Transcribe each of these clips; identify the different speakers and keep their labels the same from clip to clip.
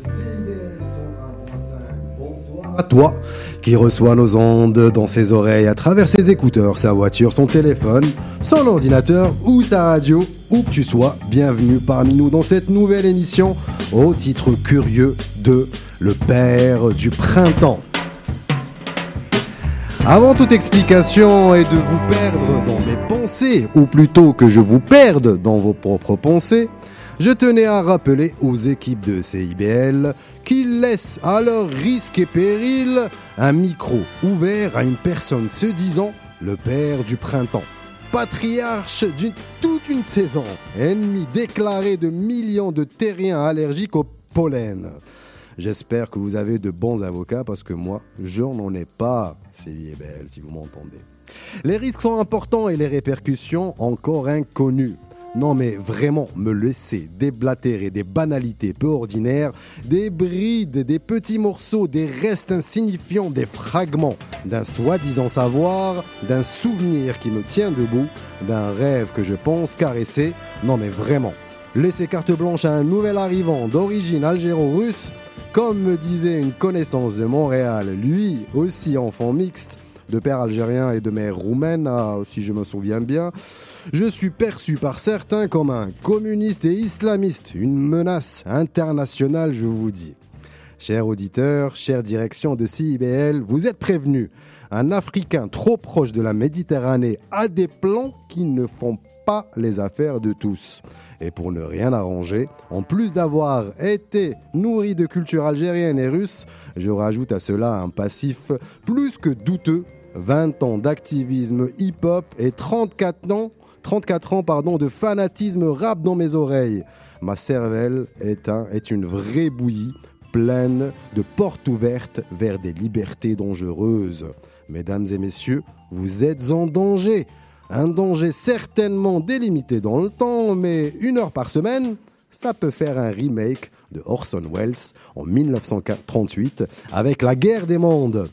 Speaker 1: CIBL 101.5. Bonsoir à toi qui reçoit nos ondes dans ses oreilles à travers ses écouteurs, sa voiture, son téléphone, son ordinateur ou sa radio, où que tu sois. Bienvenue parmi nous dans cette nouvelle émission au titre curieux de Le Père du Printemps. Avant toute explication et de vous perdre dans mes pensées, ou plutôt que je vous perde dans vos propres pensées, je tenais à rappeler aux équipes de CIBL qu'ils laissent à leur risque et péril un micro ouvert à une personne se disant le père du printemps, patriarche d'une toute une saison, ennemi déclaré de millions de terriens allergiques au pollen. J'espère que vous avez de bons avocats parce que moi, je n'en ai pas. Belle si vous m'entendez. Les risques sont importants et les répercussions encore inconnues. Non mais vraiment, me laisser déblatérer des banalités peu ordinaires, des brides, des petits morceaux, des restes insignifiants, des fragments d'un soi-disant savoir, d'un souvenir qui me tient debout, d'un rêve que je pense caresser. Non mais vraiment, laisser carte blanche à un nouvel arrivant d'origine algéro-russe, comme me disait une connaissance de Montréal, lui aussi enfant mixte, de père algérien et de mère roumaine, ah, si je me souviens bien, je suis perçu par certains comme un communiste et islamiste, une menace internationale, je vous dis. Chers auditeurs, chère direction de CIBL, vous êtes prévenus. Un Africain trop proche de la Méditerranée a des plans qui ne font pas les affaires de tous. Et pour ne rien arranger, en plus d'avoir été nourri de culture algérienne et russe, je rajoute à cela un passif plus que douteux 20 ans d'activisme hip-hop et 34 ans, 34 ans pardon, de fanatisme rap dans mes oreilles. Ma cervelle est, un, est une vraie bouillie pleine de portes ouvertes vers des libertés dangereuses. Mesdames et messieurs, vous êtes en danger. Un danger certainement délimité dans le temps, mais une heure par semaine, ça peut faire un remake de Orson Welles en 1938 avec La guerre des mondes.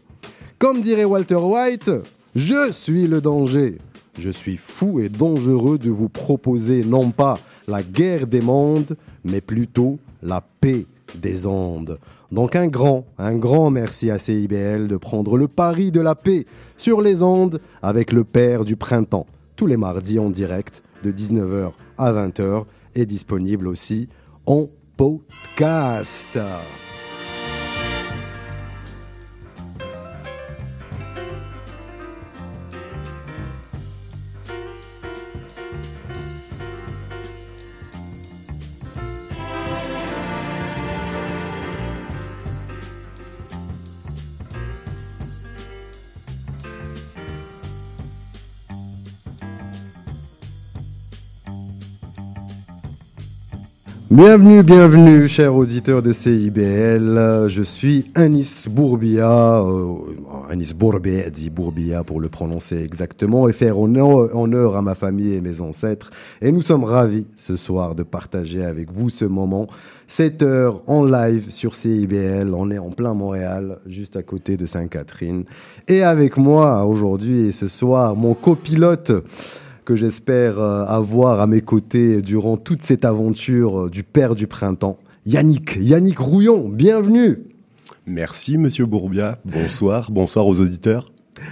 Speaker 1: Comme dirait Walter White, je suis le danger. Je suis fou et dangereux de vous proposer non pas la guerre des mondes, mais plutôt la paix des ondes. Donc un grand, un grand merci à CIBL de prendre le pari de la paix sur les ondes avec le Père du Printemps, tous les mardis en direct de 19h à 20h et disponible aussi en podcast. Bienvenue, bienvenue, chers auditeurs de CIBL. Je suis Anis Bourbia, euh, Anis Bourbia, dit Bourbia pour le prononcer exactement, et faire honneur, honneur à ma famille et mes ancêtres. Et nous sommes ravis ce soir de partager avec vous ce moment. 7 heures en live sur CIBL. On est en plein Montréal, juste à côté de Sainte-Catherine. Et avec moi aujourd'hui et ce soir, mon copilote que j'espère euh, avoir à mes côtés durant toute cette aventure euh, du Père du Printemps. Yannick, Yannick Rouillon, bienvenue.
Speaker 2: Merci Monsieur Bourbia, bonsoir, bonsoir aux auditeurs.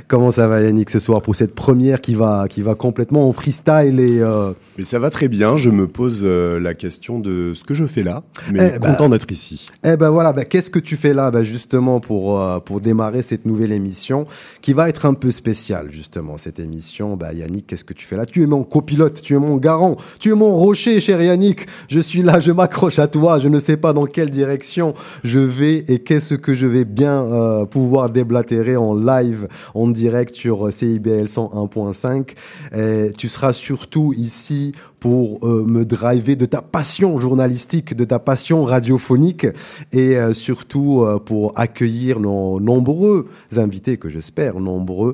Speaker 1: Comment ça va Yannick ce soir pour cette première qui va, qui va complètement en freestyle et euh...
Speaker 2: Mais ça va très bien, je me pose euh, la question de ce que je fais là, mais
Speaker 1: Eh
Speaker 2: content
Speaker 1: bah,
Speaker 2: d'être ici.
Speaker 1: Eh ben voilà, ben qu'est-ce que tu fais là ben justement pour euh, pour démarrer cette nouvelle émission qui va être un peu spéciale justement cette émission. Ben Yannick, qu'est-ce que tu fais là? Tu es mon copilote, tu es mon garant, tu es mon rocher, cher Yannick. Je suis là, je m'accroche à toi. Je ne sais pas dans quelle direction je vais et qu'est-ce que je vais bien euh, pouvoir déblatérer en live, en direct sur CIBL 101.5. Et tu seras surtout ici pour euh, me driver de ta passion journalistique, de ta passion radiophonique et euh, surtout euh, pour accueillir nos nombreux invités que j'espère nombreux,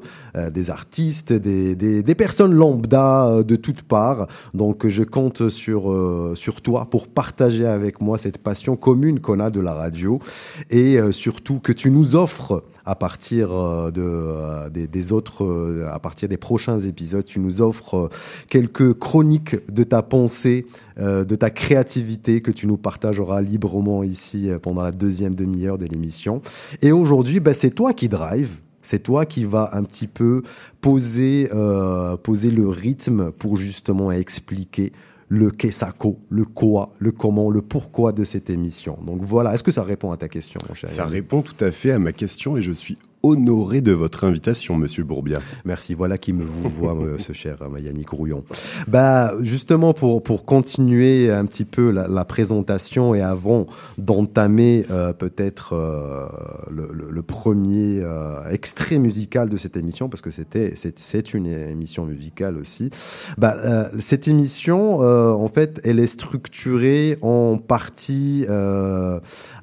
Speaker 1: des artistes, des, des, personnes lambda de toutes parts. Donc je compte sur, sur toi pour partager avec moi cette passion commune qu'on a de la radio et surtout que tu nous offres à partir de, des, autres, à partir des prochains épisodes, tu nous offres quelques chroniques de ta pensée, de ta créativité que tu nous partageras librement ici pendant la deuxième demi-heure de l'émission. Et aujourd'hui, bah, c'est toi qui drive. C'est toi qui vas un petit peu poser, euh, poser le rythme pour justement expliquer le qu'est-ce le quoi, le comment, le pourquoi de cette émission. Donc voilà, est-ce que ça répond à ta question, mon cher
Speaker 2: Ça répond tout à fait à ma question et je suis honoré de votre invitation, Monsieur Bourbia.
Speaker 1: Merci. Voilà qui me vous voit, ce cher Yannick Rouillon. Bah, justement pour pour continuer un petit peu la, la présentation et avant d'entamer euh, peut-être euh, le, le, le, premier euh, extrait musical de cette émission, parce que c'était c'est une émission musicale aussi. Bah, euh, cette émission, en fait, elle est structurée en partie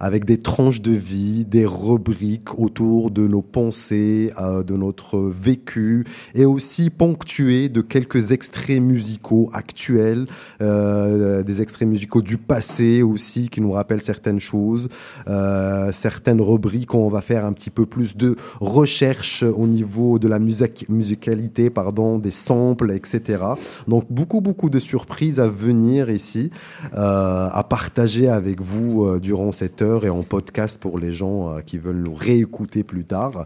Speaker 1: avec des tranches de vie, des rubriques autour de nos pensées, euh, de notre vécu, et aussi ponctué de quelques extraits musicaux actuels, euh, des extraits musicaux du passé aussi qui nous rappellent certaines choses, euh, certaines rubriques où on va faire un petit peu plus de recherche au niveau de la musique, musicalité, pardon, des samples, etc. Donc beaucoup beaucoup de surprises à venir ici, euh, à partager avec vous euh, durant cette heure et en podcast pour les gens euh, qui veulent nous réécouter plus tard.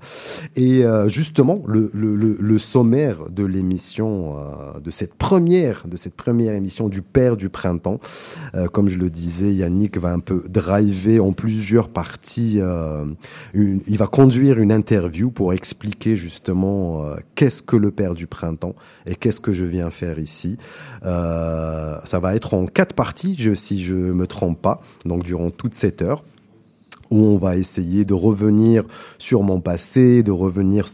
Speaker 1: Et euh, justement, le, sommaire de l'émission, euh, de cette première, de cette première émission du Père du Printemps, euh, comme je le disais, Yannick va un peu driver en plusieurs parties. Il va conduire une interview pour expliquer justement qu'est-ce que le Père du Printemps et qu'est-ce que je viens faire ici. ça va être en quatre parties, si je me trompe pas, donc durant toute cette heure où on va essayer de revenir sur mon passé, de revenir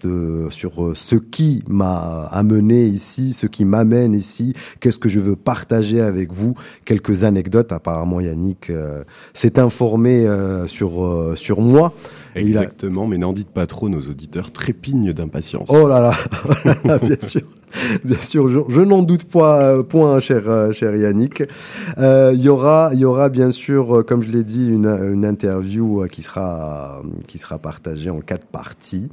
Speaker 1: sur euh, ce qui m'a amené ici, ce qui m'amène ici, qu'est-ce que je veux partager avec vous, quelques anecdotes. Apparemment, Yannick euh, s'est informé euh, sur sur moi.
Speaker 2: Exactement, mais n'en dites pas trop, nos auditeurs trépignent d'impatience.
Speaker 1: Oh là là, bien sûr. Bien sûr, je, n'en doute pas, euh, point, cher, euh, cher Yannick. Euh, il y aura, y aura bien sûr, comme je l'ai dit, une, interview qui sera, qui sera partagée en quatre parties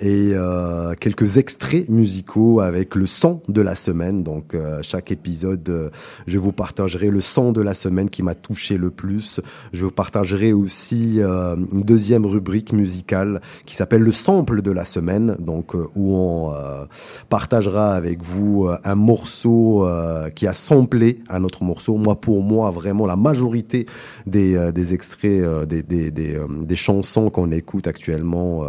Speaker 1: et euh, quelques extraits musicaux avec le son de la semaine. Donc, chaque épisode, je vous partagerai le son de la semaine qui m'a touché le plus. Je vous partagerai aussi une deuxième rubrique musicale qui s'appelle le sample de la semaine, donc où on partagera avec vous euh, un morceau euh, qui a samplé un autre morceau. Moi, pour moi, vraiment, la majorité des, euh, des extraits, des, des, des, chansons qu'on écoute actuellement,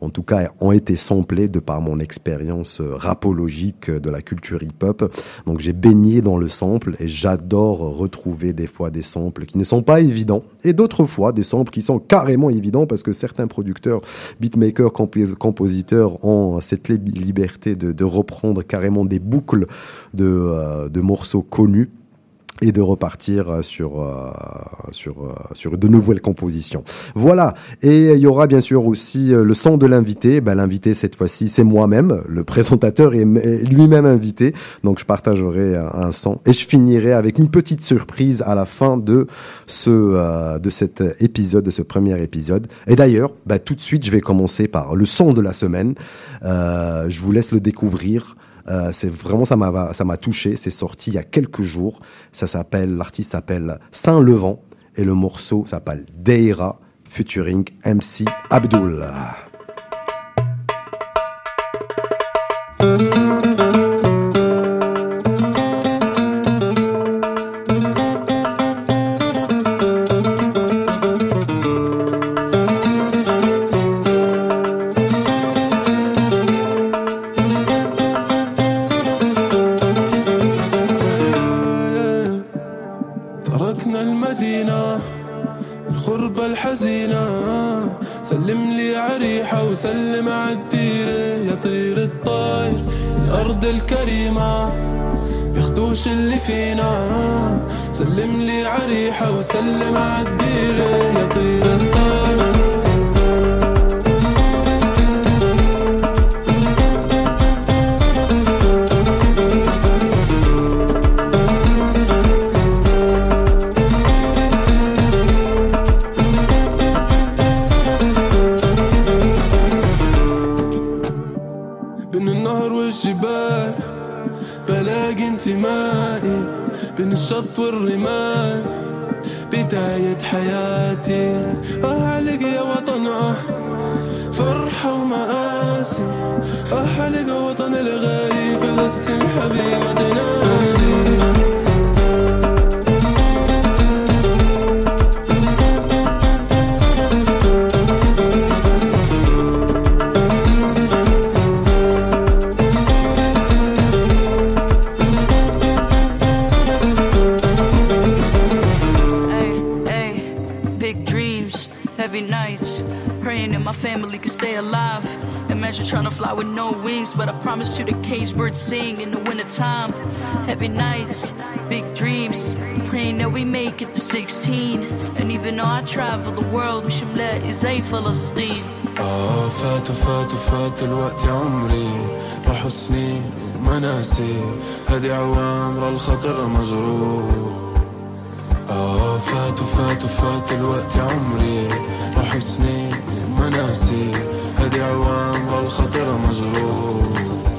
Speaker 1: en tout cas, ont été samplés de par mon expérience rapologique de la culture hip-hop. Donc, j'ai baigné dans le sample et j'adore retrouver des fois des samples qui ne sont pas évidents et d'autres fois des samples qui sont carrément évidents parce que certains producteurs, beatmakers, compositeurs ont cette liberté de reprendre carrément des boucles de, euh, de morceaux connus et de repartir euh, sur euh, sur sur de nouvelles compositions. Voilà. Et il y aura bien sûr aussi le son de l'invité. Ben, l'invité cette fois-ci, c'est moi-même. Le présentateur est lui-même invité. Donc je partagerai un, son et je finirai avec une petite surprise à la fin de ce de cet épisode, de ce premier épisode. Et d'ailleurs, ben, tout de suite, je vais commencer par le son de la semaine. je vous laisse le découvrir. Euh, c'est vraiment ça m'a ça m'a touché. C'est sorti il y a quelques jours. Ça s'appelle l'artiste s'appelle Saint Levant et le morceau s'appelle Deira featuring MC Abdul.
Speaker 3: make it to 16. And even though I travel the world, مش ملاقي زي فلسطين.
Speaker 4: آه فات وفات وفات الوقت يا عمري راحوا سنين وما ناسي هدي عوامر الخطر مجروح آه فات وفات وفات الوقت يا عمري راحوا سنين وما ناسي هدي عوامر الخطر مجروح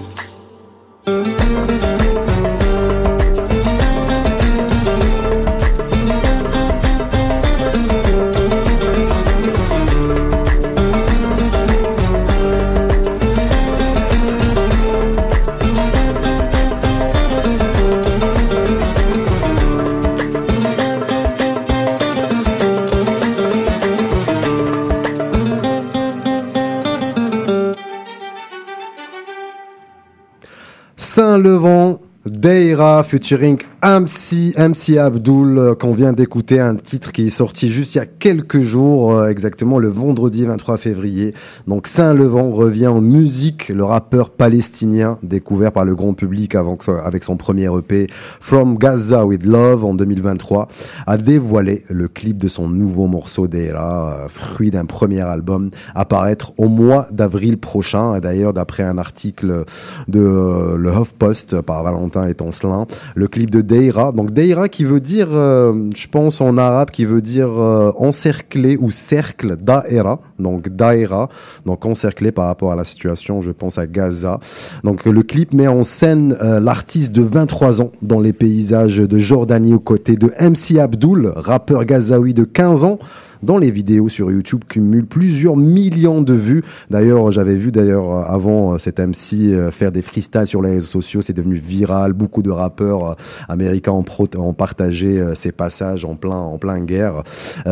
Speaker 1: Saint-Levant, Deira featuring MC, MC Abdul, euh, qu'on vient d'écouter, un titre qui est sorti juste il y a quelques jours, euh, exactement le vendredi 23 février. Donc Saint-Levant revient en musique, le rappeur palestinien découvert par le grand public avant avec son premier EP From Gaza with Love en 2023 a dévoilé le clip de son nouveau morceau Deira, euh, fruit d'un premier album, apparaître au mois d'avril prochain. D'ailleurs, d'après un article de le HuffPost par Valentin et Toncelin, le clip de Deira. Donc Deira qui veut dire, euh, je pense en arabe, qui veut dire euh, encerclé ou cercle, Daera. Donc Daera, donc encerclé par rapport à la situation, je pense à Gaza. Donc le clip met en scène euh, l'artiste de 23 ans dans les paysages de Jordanie aux côtés de MC Abdul, rappeur gazaoui de 15 ans dont les vidéos sur YouTube cumulent plusieurs millions de vues. D'ailleurs, j'avais vu d'ailleurs euh, avant euh, cet MC euh, faire des freestyles sur les réseaux sociaux, c'est devenu viral. Beaucoup de rappeurs américains ont, ont partagé ces passages en plein en plein guerre.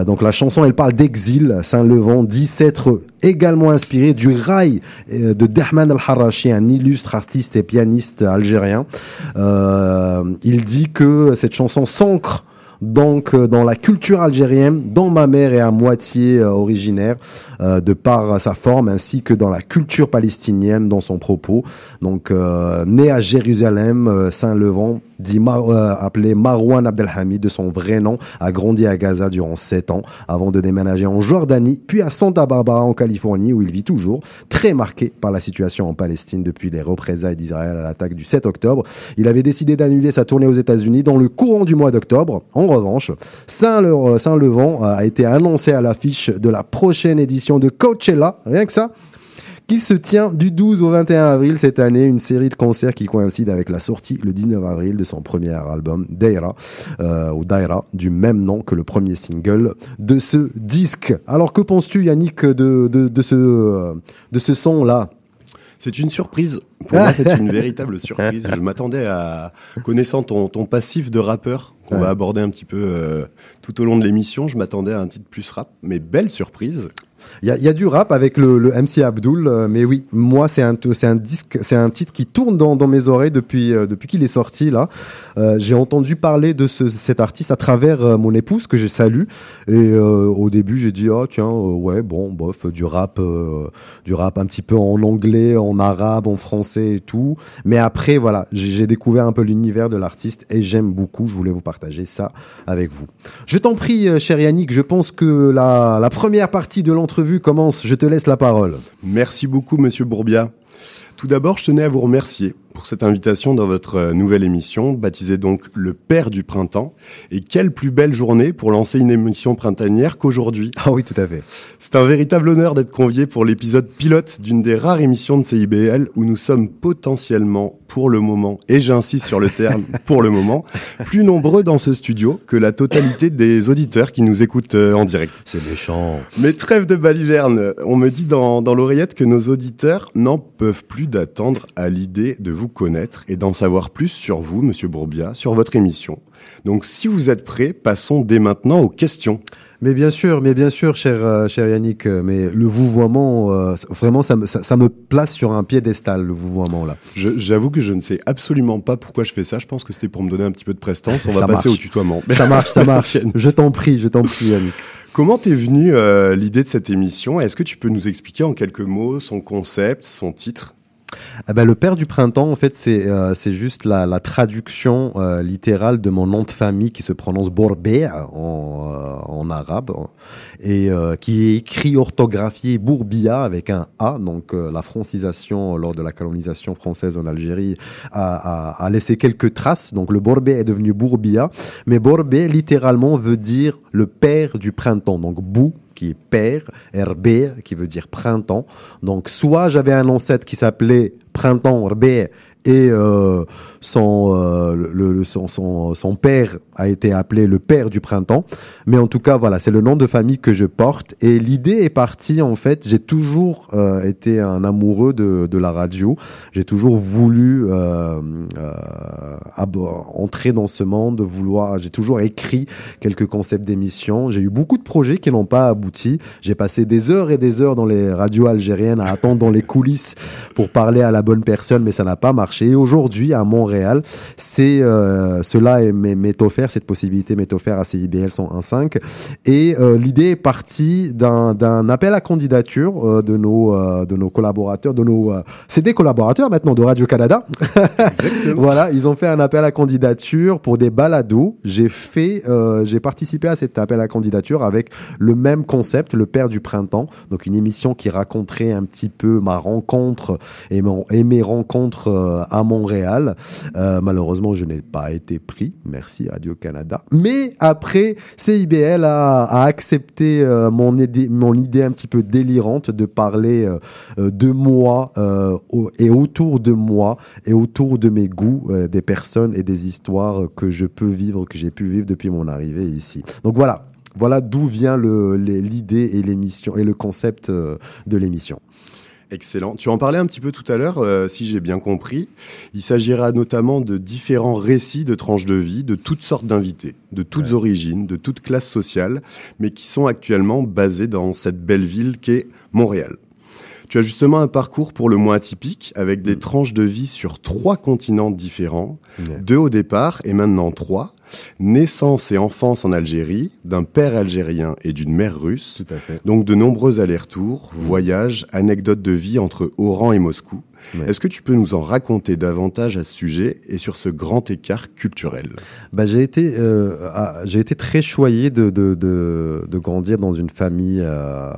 Speaker 1: Donc la chanson, elle parle d'exil. Saint-Levant dit s'être également inspiré du rail de Dahman al-Harashi, un illustre artiste et pianiste algérien. Euh, il dit que cette chanson s'ancre donc euh, dans la culture algérienne, dont ma mère est à moitié euh, originaire, euh, de par sa forme, ainsi que dans la culture palestinienne, dans son propos. Donc, né à Jérusalem, Saint-Levant, euh, appelé Marwan Abdelhamid de son vrai nom, a grandi à Gaza durant sept ans, avant de déménager en Jordanie, puis à Santa Barbara en Californie, où il vit toujours, très marqué par la situation en Palestine depuis les représailles d'Israël à l'attaque du 7 octobre. Il avait décidé d'annuler sa tournée aux États-Unis dans le courant du mois d'octobre. En revanche, Saint-Le- Saint-Levant a été annoncé à l'affiche de la prochaine édition de Coachella, rien que ça, qui se tient du 12 au 21 avril cette année, une série de concerts qui coïncide avec la sortie le 19 avril de son premier album, Daira, euh, ou Daira, du même nom que le premier single de ce disque. Alors que penses-tu Yannick de, de, de ce, de ce son-là?
Speaker 2: C'est une surprise. Pour moi, c'est une véritable surprise. Je m'attendais à, connaissant ton, ton passif de rappeur, qu'on
Speaker 1: Ouais.
Speaker 2: va aborder un petit peu euh, tout au long de l'émission, je m'attendais à un titre plus rap, mais belle surprise.
Speaker 1: Il y a, il y a du rap avec le, le MC Abdul, euh, mais oui, moi c'est un c'est un disque, c'est un titre qui tourne dans, dans mes oreilles depuis euh, depuis qu'il est sorti là. Euh, j'ai entendu parler de ce, cet artiste à travers mon épouse que je salue et au début j'ai dit ah tiens ouais bon bof du rap du rap un petit peu en anglais, en arabe, en français et tout. Mais après voilà j'ai j'ai découvert un peu l'univers de l'artiste et j'aime beaucoup. Je voulais vous partager ça avec vous. Je t'en prie, euh, cher Yannick, je pense que la, la première partie de l'entrevue commence. Je te laisse la parole.
Speaker 2: Merci beaucoup, monsieur Bourbia. Tout d'abord, je tenais à vous remercier pour cette invitation dans votre euh, nouvelle émission, baptisée donc Le Père du Printemps. Et quelle plus belle journée pour lancer une émission printanière qu'aujourd'hui.
Speaker 1: Ah oui, tout à fait.
Speaker 2: C'est un véritable honneur d'être convié pour l'épisode pilote d'une des rares émissions de CIBL où nous sommes potentiellement, pour le moment, et j'insiste sur le terme, pour le moment, plus nombreux dans ce studio que la totalité des auditeurs qui nous écoutent euh, en direct.
Speaker 1: C'est méchant.
Speaker 2: Mais trêve de baliverne, on me dit dans, dans l'oreillette que nos auditeurs n'en peuvent plus d'attendre à l'idée de vous connaître et d'en savoir plus sur vous, Monsieur Bourbia, sur votre émission. Donc si vous êtes prêts, passons dès maintenant aux questions.
Speaker 1: Mais bien sûr, mais bien sûr, cher, euh, cher Yannick, euh, mais le vouvoiement, euh, vraiment, ça me, ça, ça me place sur un piédestal, le vouvoiement là.
Speaker 2: J'avoue que je ne sais absolument pas pourquoi je fais ça. Je pense que c'était pour me donner un petit peu de prestance. On va
Speaker 1: Ça
Speaker 2: passer
Speaker 1: marche.
Speaker 2: au tutoiement.
Speaker 1: Ça marche, ça marche. Je t'en prie, je t'en prie, Yannick.
Speaker 2: Comment t'es venue euh, l'idée de cette émission? Est-ce que tu peux nous expliquer en quelques mots son concept, son titre?
Speaker 1: Eh ben, le père du printemps, en fait, c'est euh, juste la, la traduction euh, littérale de mon nom de famille qui se prononce Borbé en, euh, en arabe et euh, qui est écrit orthographié Bourbia avec un A. Donc la francisation lors de la colonisation française en Algérie a, laissé quelques traces. Donc le Borbé est devenu Bourbia, mais Borbé littéralement veut dire le père du printemps. Donc Bou qui est père, Herbe, qui veut dire printemps. Donc, soit j'avais un ancêtre qui s'appelait Printemps Herbe et euh, son, euh, le, le- son, son, son père a été appelé le père du printemps. Mais en tout cas, voilà, c'est le nom de famille que je porte. Et l'idée est partie, en fait, j'ai toujours euh, été un amoureux de, de la radio. J'ai toujours voulu euh, euh, entrer dans ce monde, vouloir. J'ai toujours écrit quelques concepts d'émissions. J'ai eu beaucoup de projets qui n'ont pas abouti. J'ai passé des heures et des heures dans les radios algériennes à attendre dans les coulisses pour parler à la bonne personne, mais ça n'a pas marché. Et aujourd'hui, à Montréal, c'est euh, cela est- m'est offert, cette possibilité m'est offerte à CIBL 101.5. Et euh, l'idée est partie d'un appel à candidature euh, de nos de nos collaborateurs, de nos c'est des collaborateurs maintenant de Radio Canada. voilà, ils ont fait un appel à candidature pour des balados. J'ai fait, j'ai participé à cet appel à candidature avec le même concept, le père du printemps. Donc une émission qui raconterait un petit peu ma rencontre et, mon- et mes rencontres à Montréal. Euh, malheureusement, je n'ai pas été pris. Merci Radio Canada. Mais après, CIBL a, a accepté euh, mon, idée, mon idée un petit peu délirante de parler euh, euh, de moi euh, au- et autour de moi et autour de mes goûts, euh, des personnes et des histoires que je peux vivre, que j'ai pu vivre depuis mon arrivée ici. Donc voilà. Voilà d'où vient l'idée et l'émission et le concept de l'émission.
Speaker 2: Excellent. Tu en parlais un petit peu tout à l'heure, euh, si j'ai bien compris. Il s'agira notamment de différents récits de tranches de vie, de toutes sortes d'invités, de toutes origines, de toutes classes sociales, mais qui sont actuellement basés dans cette belle ville qu'est Montréal. Tu as justement un parcours pour le moins atypique, avec des tranches de vie sur trois continents différents,
Speaker 1: Ouais.
Speaker 2: deux au départ et maintenant trois. Naissance et enfance en Algérie, d'un père algérien et d'une mère russe.
Speaker 1: Tout à fait.
Speaker 2: Donc de nombreux allers-retours, voyages, anecdotes de vie entre Oran et Moscou.
Speaker 1: Ouais.
Speaker 2: Est-ce que tu peux nous en raconter davantage à ce sujet et sur ce grand écart culturel?
Speaker 1: Bah, j'ai été, euh, à- j'ai été très choyé de, de, de, de grandir dans une famille euh,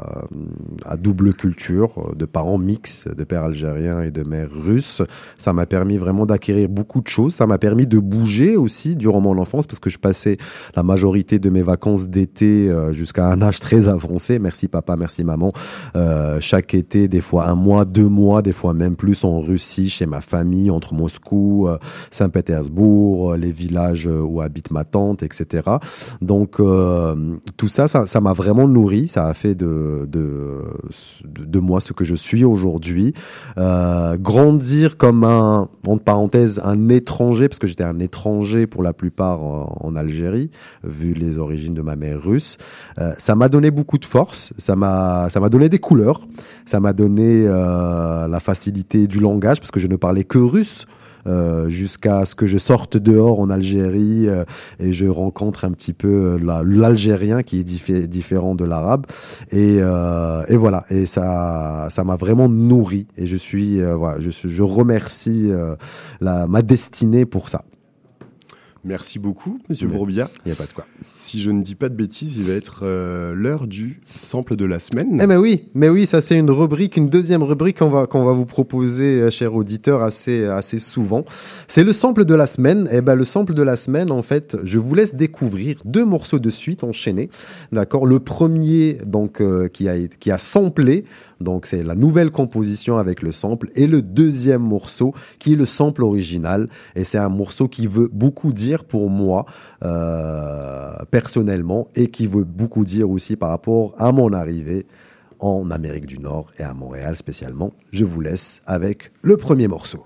Speaker 1: à double culture, de parents mixtes, de père algérien et de mère russe. Ça m'a permis vraiment d'acquérir beaucoup de choses. Ça m'a permis de bouger aussi durant mon enfance parce que je passais la majorité de mes vacances d'été euh, jusqu'à un âge très avancé. Merci papa, merci maman. Euh, chaque été, des fois un mois, deux mois, des fois même plus en Russie, chez ma famille, entre Moscou, euh, Saint-Pétersbourg, les villages où habite ma tante, etc. Donc tout ça, ça m'a vraiment nourri. Ça a fait de, moi ce que je suis aujourd'hui. Grandir comme un, entre parenthèses, un étranger, parce que j'étais un étranger pour la plupart en, Algérie, vu les origines de ma mère russe. Euh, ça m'a donné beaucoup de force, ça m'a ça m'a donné des couleurs, ça m'a donné euh, la facilité du langage parce que je ne parlais que russe. euh, jusqu'à ce que je sorte dehors en Algérie et je rencontre un petit peu la- l'algérien qui est diffé- différent de l'arabe et, voilà et ça ça m'a vraiment nourri et je suis voilà je, remercie ma destinée pour ça
Speaker 2: Merci beaucoup, Monsieur Bourbia.
Speaker 1: Il n'y a pas de quoi.
Speaker 2: Si je ne dis pas de bêtises, il va être euh, l'heure du sample de la semaine.
Speaker 1: Eh ben oui, mais oui, ça c'est une rubrique, une deuxième rubrique qu'on va qu'on va vous proposer, euh, cher auditeur, assez assez souvent. C'est le sample de la semaine. Eh ben le sample de la semaine, en fait, je vous laisse découvrir deux morceaux de suite enchaînés. D'accord? Le premier, donc, euh, qui a qui a samplé donc c'est la nouvelle composition avec le sample et le deuxième morceau qui est le sample original et c'est un morceau qui veut beaucoup dire pour moi euh, personnellement et qui veut beaucoup dire aussi par rapport à mon arrivée en Amérique du Nord et à Montréal spécialement. Je vous laisse avec le premier morceau.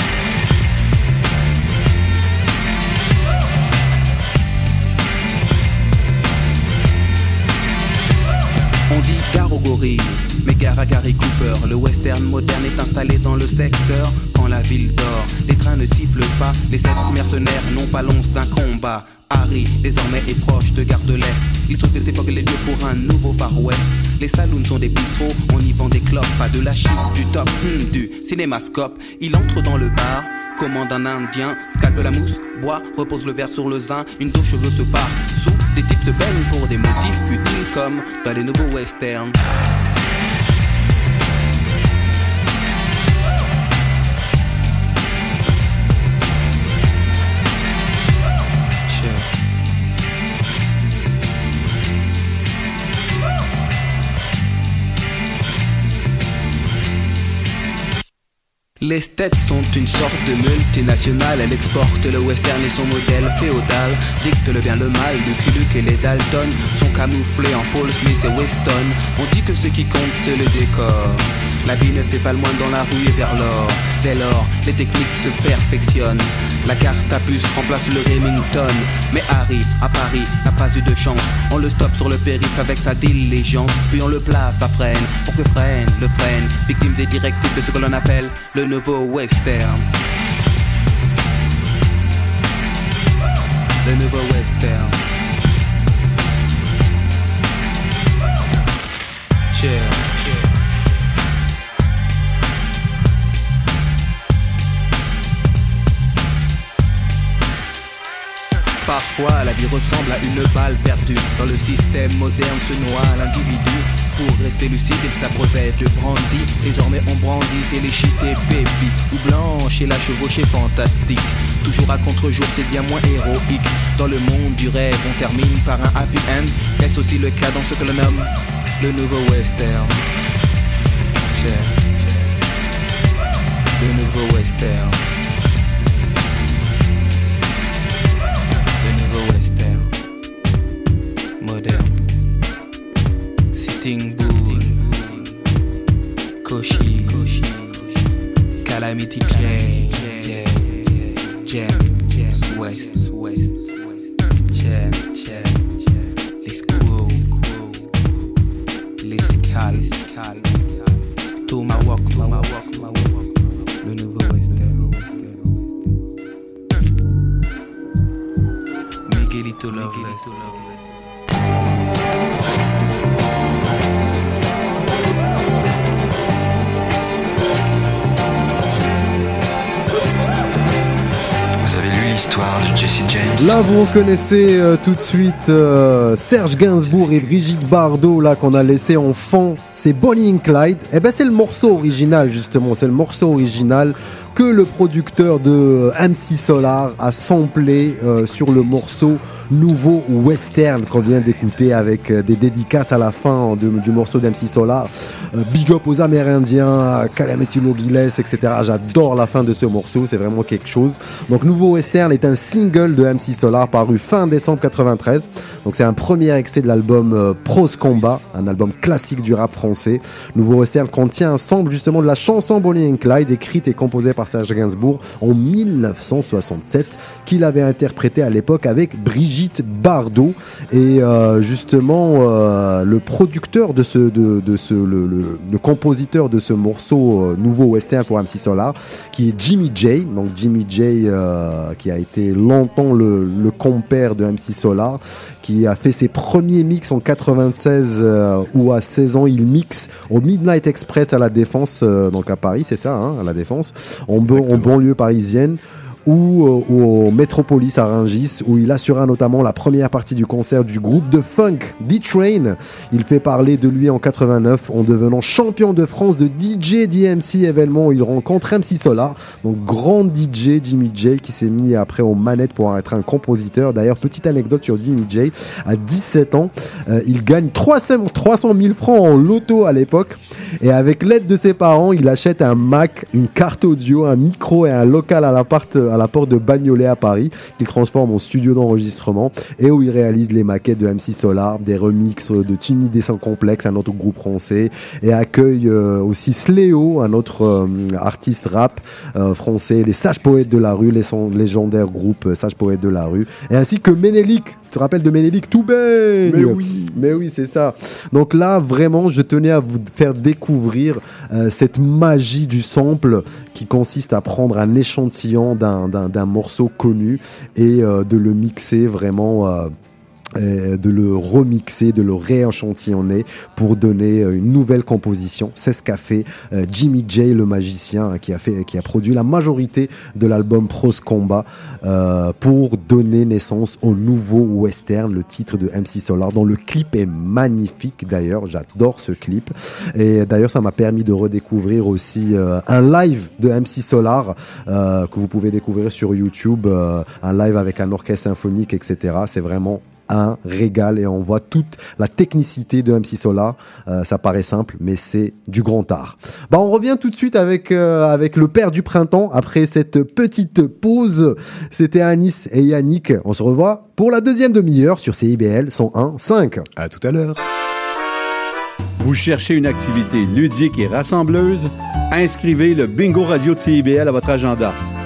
Speaker 5: On dit gare aux gorilles, mais gare à Gary Cooper. Le western moderne est installé dans le secteur quand la ville dort. Les trains ne sifflent pas, les sept mercenaires n'ont pas l'once d'un combat. Harry, désormais est proche de Gare de l'Est. Il saute des époques les lieux pour un nouveau Far West. Les saloons sont des bistrots, on y vend des clopes, pas de la chip, du top, hmm, du cinémascope. Il entre dans le bar, commande un indien, scalpe la mousse, boit, repose le verre sur le zin, une douche cheveux se part. Sous, des types se baignent pour des motifs futiles comme dans les nouveaux westerns. Les States sont une sorte de multinationale, elle exporte le western et son modèle féodal, dicte le bien le mal, Lucky Luke et les Dalton sont camouflés en Paul Smith et Weston. On dit que ce qui compte c'est le décor. La vie ne fait pas le moins dans la rue et vers l'or. Dès lors, les techniques se perfectionnent. La carte à puce remplace le Remington. Mais Harry, à Paris, n'a pas eu de chance. On le stoppe sur le périph' avec sa diligence. Puis on le place à freine pour que freine le freine. Victime des directives de ce que l'on appelle le nouveau western. Le nouveau western. Parfois, la vie ressemble à une balle perdue. Dans le système moderne se noie l'individu. Pour rester lucide, il s'abreuvait de brandy. Désormais, on brandit téléchité, baby. Ou blanche et la chevauchée fantastique. Toujours à contre-jour, c'est bien moins héroïque. Dans le monde du rêve, on termine par un happy end. Est-ce aussi le cas dans ce que l'on nomme le nouveau western? Le nouveau western.
Speaker 1: Vous reconnaissez euh, tout de suite euh, Serge Gainsbourg et Brigitte Bardot, là, qu'on a laissé en fond. C'est Bonnie and Clyde. Eh ben, c'est le morceau original, justement. C'est le morceau original que le producteur de MC Solar a samplé euh, sur le morceau nouveau western qu'on vient d'écouter avec euh, des dédicaces à la fin du morceau d'MC Solar. Euh, big up aux Amérindiens, Calamity Logiles, etc. J'adore la fin de ce morceau, c'est vraiment quelque chose. Donc Nouveau Western est un single de MC Solar paru fin décembre 93. Donc c'est un premier extrait de l'album euh, Prose Combat, un album classique du rap français. Nouveau Western contient un sample justement de la chanson Bonnie and Clyde écrite et composée par Serge Gainsbourg en 1967 qu'il avait interprété à l'époque avec Brigitte Bardot. Et euh, justement euh, le producteur de ce de, de ce le, compositeur de ce morceau euh, nouveau western pour MC Solar qui est Jimmy J. Donc Jimmy J euh, qui a été longtemps le, compère de MC Solar qui a fait ses premiers mix en 96 euh, où à 16 ans il mixe au Midnight Express à la Défense donc à Paris c'est ça hein, à la Défense en, ban- en banlieue parisienne ou, euh, ou au Metropolis à Rungis, où il assura notamment la première partie du concert du groupe de funk D-Train. Il fait parler de lui en 89 en devenant champion de France de DJ DMC événement où il rencontre MC Solar, donc grand DJ Jimmy J qui s'est mis après aux manettes pour être un compositeur. D'ailleurs, petite anecdote sur Jimmy J, à 17 ans, euh, il gagne 300 300 000 francs en loto à l'époque et avec l'aide de ses parents, il achète un Mac, une carte audio, un micro et un local à l'appart à la porte de Bagnolet à Paris qu'il transforme en studio d'enregistrement et où il réalise les maquettes de MC Solar, des remixes de Timmy Descent Complexe, un autre groupe français, et accueille euh, aussi Sléo, un autre euh, artiste rap euh, français, les Sages Poètes de la rue, les légendaires groupes Sages Poètes de la rue, et ainsi que Ménélique. Tu te rappelles de Ménélique? Tout baigne
Speaker 2: Mais oui.
Speaker 1: mais oui, c'est ça. Donc là, vraiment, je tenais à vous faire découvrir euh, cette magie du sample qui consiste à prendre un échantillon d'un, morceau connu et euh, de le mixer vraiment. Euh, de le remixer, de le rééchantillonner pour donner euh, une nouvelle composition. C'est ce qu'a fait euh, Jimmy J, le magicien, hein, qui a fait, qui a produit la majorité de l'album Prose Combat pour donner naissance au nouveau western, le titre de MC Solar, dont le clip est magnifique d'ailleurs. J'adore ce clip. Et d'ailleurs, ça m'a permis de redécouvrir aussi un live de MC Solar que vous pouvez découvrir sur YouTube, un live avec un orchestre symphonique, etc. C'est vraiment un régal et on voit toute la technicité de MC Solar. Euh, ça paraît simple, mais c'est du grand art. Bah, on revient tout de suite avec euh, avec le père du printemps après cette petite pause. C'était Anis et Yannick. On se revoit pour la deuxième demi-heure sur CIBL 101.5.
Speaker 2: À tout à l'heure.
Speaker 6: Vous cherchez une activité ludique et rassembleuse? Inscrivez le Bingo Radio de CIBL à votre agenda.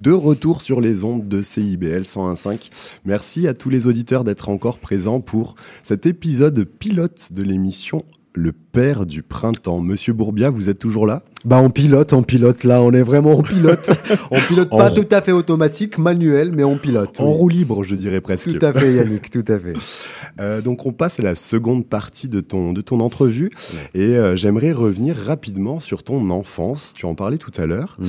Speaker 2: De retour sur les ondes de CIBL 101.5. Merci à tous les auditeurs d'être encore présents pour cet épisode pilote de l'émission le père du printemps. Monsieur Bourbia, vous êtes toujours là?
Speaker 1: Bah on pilote, on pilote là, on est vraiment en pilote. on pilote pas
Speaker 2: En-
Speaker 1: tout à fait automatique, manuel, mais on pilote.
Speaker 2: En
Speaker 1: oui.
Speaker 2: roue libre, je dirais presque.
Speaker 1: Tout à fait Yannick, tout à fait.
Speaker 2: Euh, donc on passe à la seconde partie de ton, de ton entrevue et euh, j'aimerais revenir rapidement sur ton enfance. Tu en parlais tout à l'heure.
Speaker 1: Ouais.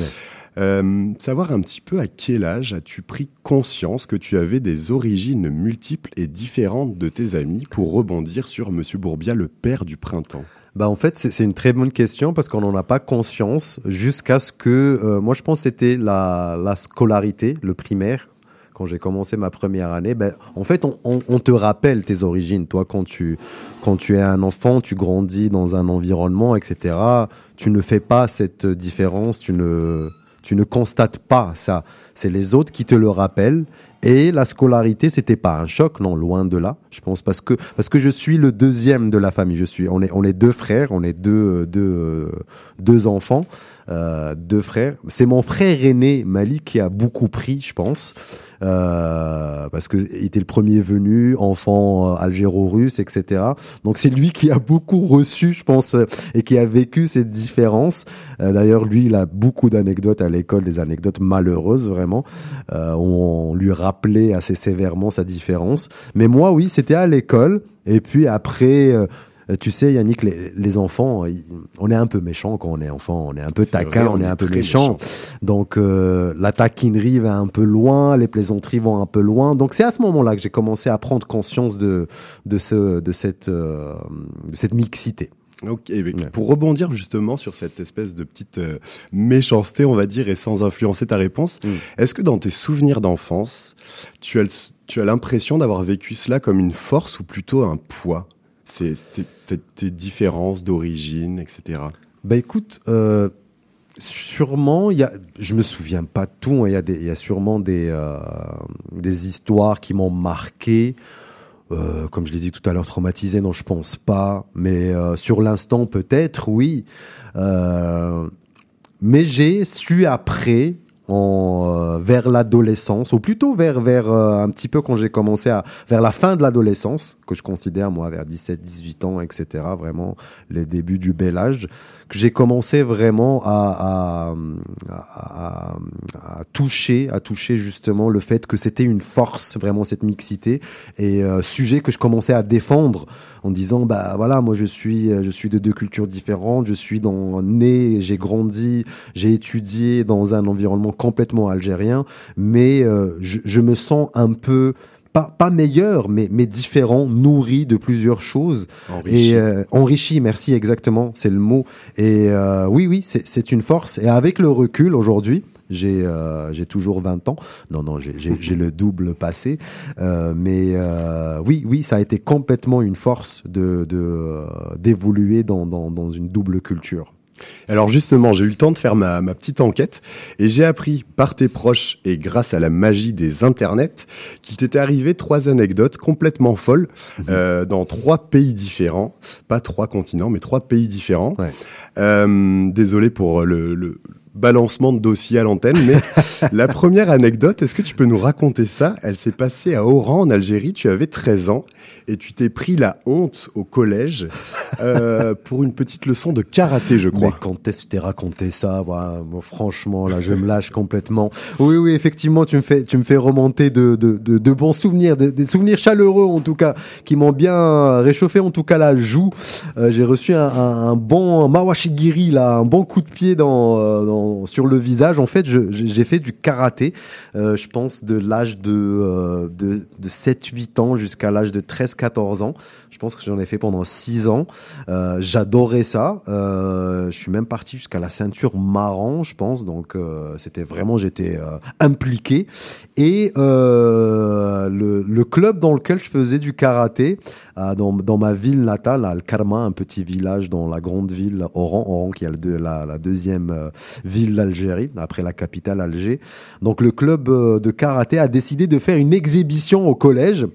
Speaker 2: Euh, savoir un petit peu à quel âge as-tu pris conscience que tu avais des origines multiples et différentes de tes amis pour rebondir sur Monsieur Bourbia, le père du printemps?
Speaker 1: Bah en fait c'est une très bonne question parce qu'on n'en a pas conscience jusqu'à ce que euh, moi je pense c'était la, la scolarité, le primaire. Quand j'ai commencé ma première année, ben, en fait, on, on- on te rappelle tes origines. Toi, quand tu, quand tu es un enfant, tu grandis dans un environnement, etc. Tu ne fais pas cette différence, tu ne, tu ne constates pas ça. C'est les autres qui te le rappellent. Et la scolarité, c'était pas un choc, non, loin de là. Je pense parce que parce que je suis le deuxième de la famille. Je suis, on est, on est deux frères, on est deux, deux, deux enfants, euh, deux frères. C'est mon frère aîné Malik qui a beaucoup pris, je pense, euh, parce que il était le premier venu, enfant euh, algéro-russe, etc. Donc c'est lui qui a beaucoup reçu, je pense, euh, et qui a vécu cette différence. D'ailleurs, lui, il a beaucoup d'anecdotes à l'école, des anecdotes malheureuses vraiment. Euh, on, lui rappelait assez sévèrement sa différence. Mais moi, oui, c'était à l'école. Et puis après, tu sais, Yannick, les, les enfants, ils- on est un peu méchant quand on est enfant. On est un peu
Speaker 2: C'est
Speaker 1: taquin,
Speaker 2: vrai,
Speaker 1: on, est un peu méchant. Donc euh, la taquinerie va un peu loin, les plaisanteries vont un peu loin. Donc c'est à ce moment-là que j'ai commencé à prendre conscience de de ce de cette euh, de cette mixité.
Speaker 2: Ok, mais
Speaker 1: Ouais.
Speaker 2: pour rebondir justement sur cette espèce de petite euh, méchanceté, on va dire, et sans influencer ta réponse,
Speaker 1: Mm.
Speaker 2: est-ce que dans tes souvenirs d'enfance, tu as, tu as l'impression d'avoir vécu cela comme une force ou plutôt un poids? C'est tes, différences d'origine, etc.
Speaker 1: Bah écoute, euh, sûrement, y a, je me souviens pas tout. hein, Il y a sûrement des euh, des histoires qui m'ont marqué. Euh, comme je l'ai dit tout à l'heure, traumatisé, non, je pense pas. Mais sur l'instant, peut-être, oui. Mais j'ai su après, en, euh, vers l'adolescence, ou plutôt vers, vers euh, un petit peu quand j'ai commencé à, vers la fin de l'adolescence, que je considère, moi, vers 17, 18 ans, etc., vraiment les débuts du bel âge, que j'ai commencé vraiment à, à, à, à- toucher, à toucher justement le fait que c'était une force, vraiment cette mixité, et euh, sujet que je commençais à défendre en disant bah voilà moi je suis euh, je suis de deux cultures différentes je suis dans né j'ai grandi j'ai étudié dans un environnement complètement algérien mais euh, je, je me sens un peu pas, pas meilleur, mais, mais différent, nourri de plusieurs choses.
Speaker 2: Enrichi.
Speaker 1: Et euh, enrichi, merci exactement, c'est le mot. Et euh, oui, oui, c'est c'est une force. Et avec le recul aujourd'hui, j'ai euh, j'ai toujours 20 ans. Non, non, j'ai- le double passé. Euh, mais euh, oui, oui, ça a été complètement une force de de, euh, d'évoluer dans, dans, dans une double culture.
Speaker 2: Alors justement, j'ai eu le temps de faire ma, ma petite enquête et j'ai appris par tes proches et grâce à la magie des internets qu'il t'était arrivé trois anecdotes complètement folles euh, dans trois pays différents, pas trois continents, mais trois pays différents.
Speaker 1: Ouais.
Speaker 2: Euh, désolé pour le, le balancement de dossier à l'antenne, mais la première anecdote, est-ce que tu peux nous raconter ça? Elle s'est passée à Oran, en Algérie. Tu avais 13 ans et tu t'es pris la honte au collège euh, pour une petite leçon de karaté, je
Speaker 1: Mais
Speaker 2: crois.
Speaker 1: quand est-ce que je t'ai raconté ça? Voilà, bon, Franchement, là, je me lâche complètement. Oui, oui, effectivement, tu me fais, tu me fais remonter de, de, de, de bons souvenirs, de- des souvenirs chaleureux en tout cas, qui m'ont bien réchauffé en tout cas la joue. Euh, J'ai reçu un, un, un bon mawashigiri, là, un bon coup de pied dans, euh, sur le visage. En fait, j'ai fait du karaté, euh, je pense, de l'âge de, euh, de, de 7-8 ans jusqu'à l'âge de 13-14 ans. Je pense que j'en ai fait pendant 6 ans. Euh, J'adorais ça. Euh, je suis même parti jusqu'à la ceinture marron, je pense. Donc euh, c'était vraiment, j'étais euh, impliqué. Et euh, le, le club dans lequel je faisais du karaté, euh, dans, dans ma ville natale, à Al-Karma, un petit village dans la grande ville Oran, Oran qui est la, deuxième ville d'Algérie, après la capitale Alger. Donc le club de karaté a décidé de faire une exhibition au collège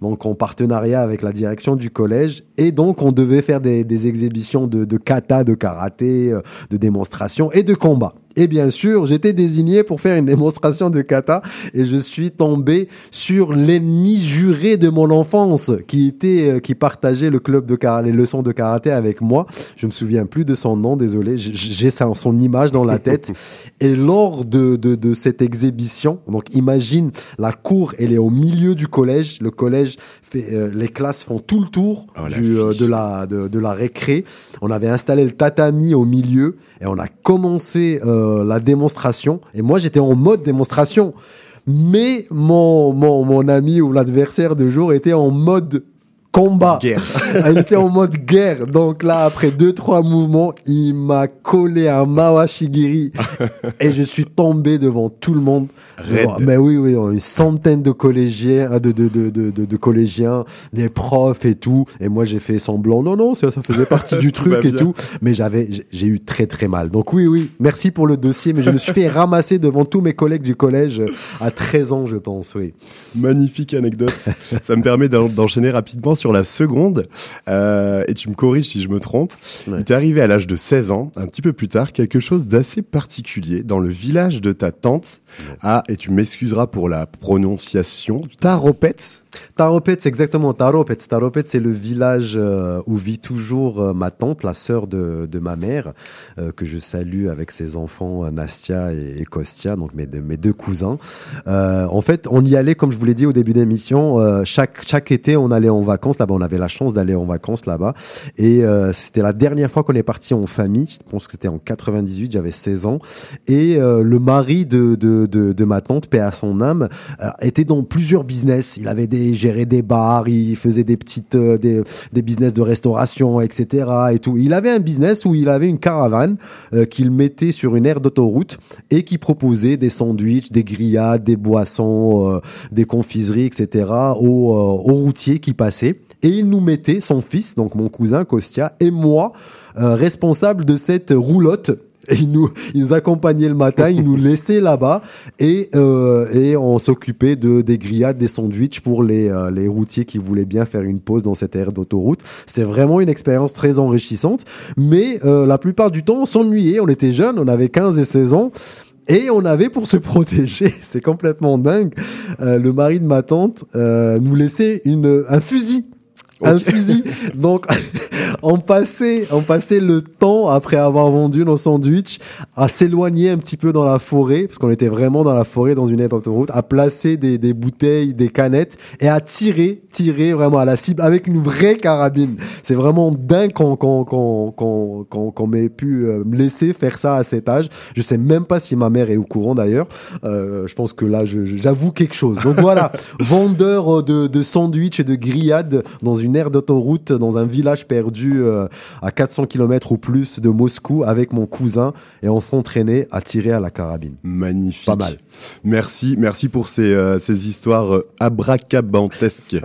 Speaker 1: donc en partenariat avec la direction du collège. Et donc, on devait faire des, des exhibitions de, de kata, de karaté, euh, de démonstration et de combat. Et bien sûr, j'étais désigné pour faire une démonstration de kata et je suis tombé sur l'ennemi juré de mon enfance qui était euh, qui partageait le club de karaté, les leçons de karaté avec moi. Je me souviens plus de son nom, désolé. J'ai son image dans la tête. Et lors de, de, de cette exhibition, donc imagine la cour, elle est au milieu du collège. Le collège fait, euh, les classes font tout le tour
Speaker 2: Oh, la
Speaker 1: du, euh, de la de, de la récré. On avait installé le tatami au milieu et on a commencé euh, la démonstration. Et moi, j'étais en mode démonstration. Mais mon, mon, mon ami ou l'adversaire de jour était en mode combat.
Speaker 2: Guerre.
Speaker 1: Il était en mode guerre. Donc là, après deux, trois mouvements, il m'a collé un Mawashigiri et je suis tombé devant tout le monde. Devant- Mais oui, oui, une centaine de collégiens, de, de, de, de, de, collégiens, des profs et tout. Et moi, j'ai fait semblant. Non, non, ça, ça faisait partie du
Speaker 2: va
Speaker 1: truc et tout. Mais j'avais, j'ai- eu très, très mal. Donc oui, oui, merci pour le dossier. Mais je me suis fait ramasser devant tous mes collègues du collège euh, à 13 ans, je pense, oui.
Speaker 2: Magnifique anecdote. Ça me permet d'en- d'enchaîner rapidement sur la seconde. Euh, et tu me corriges si je me trompe.
Speaker 1: Ouais.
Speaker 2: Il t'est arrivé à l'âge de 16 ans, un petit peu plus tard, quelque chose d'assez particulier dans le village de ta tante. Ah, et tu m'excuseras pour la prononciation. Taropets.
Speaker 1: Taropet, c'est exactement Taropet. Taropet, c'est le village euh, où vit toujours euh, ma tante, la sœur de, de ma mère, que je salue avec ses enfants Nastia et, et Kostia, donc mes, deux- mes deux cousins. En fait, on y allait, comme je vous l'ai dit au début d'émission, chaque chaque été, on allait en vacances là-bas. On avait la chance d'aller en vacances là-bas, et euh, c'était la dernière fois qu'on est parti en famille. Je pense que c'était en 98, j'avais 16 ans, et euh, le mari de, de, de, de ma tante, paix à son âme, euh, était dans plusieurs business. Il avait des géré des bars, il faisait des petites euh, des, des business de restauration, etc. Et tout. Il avait un business où il avait une caravane euh, qu'il mettait sur une aire d'autoroute et qui proposait des sandwichs, des grillades, des boissons, euh, des confiseries, etc. aux, aux routiers qui passaient. Et il nous mettait son fils, donc mon cousin Kostia, et moi, euh, responsable de cette roulotte et il nous, il nous accompagnait le matin, il nous laissait là-bas et, euh, et on s'occupait de, des grillades, des sandwichs pour les, euh, les routiers qui voulaient bien faire une pause dans cette aire d'autoroute. C'était vraiment une expérience très enrichissante, mais euh, la plupart du temps, on s'ennuyait. On était jeunes, on avait 15 et 16 ans. Et on avait pour se protéger, c'est complètement dingue, euh, le mari de ma tante euh, nous laissait une, un fusil. Un fusil. Donc, on passait, on passait le temps, après avoir vendu nos sandwichs, à s'éloigner un petit peu dans la forêt, parce qu'on était vraiment dans la forêt, dans une aire d'autoroute, à placer des, des bouteilles, des canettes, et à tirer, tirer vraiment à la cible avec une vraie carabine. C'est vraiment dingue qu'on qu'on qu'on qu'on qu'on m'ait pu euh, me laisser faire ça à cet âge. Je sais même pas si ma mère est au courant d'ailleurs. Euh, je pense que là, j'avoue quelque chose. Donc voilà, vendeur euh, de, de sandwichs et de grillades dans une aire d'autoroute, dans un village perdu euh, à 400 km ou plus de Moscou avec mon cousin, et on s'entraînait à tirer à la carabine.
Speaker 2: Magnifique.
Speaker 1: Pas mal.
Speaker 2: Merci, merci pour ces, euh, ces histoires euh, abracabantesques.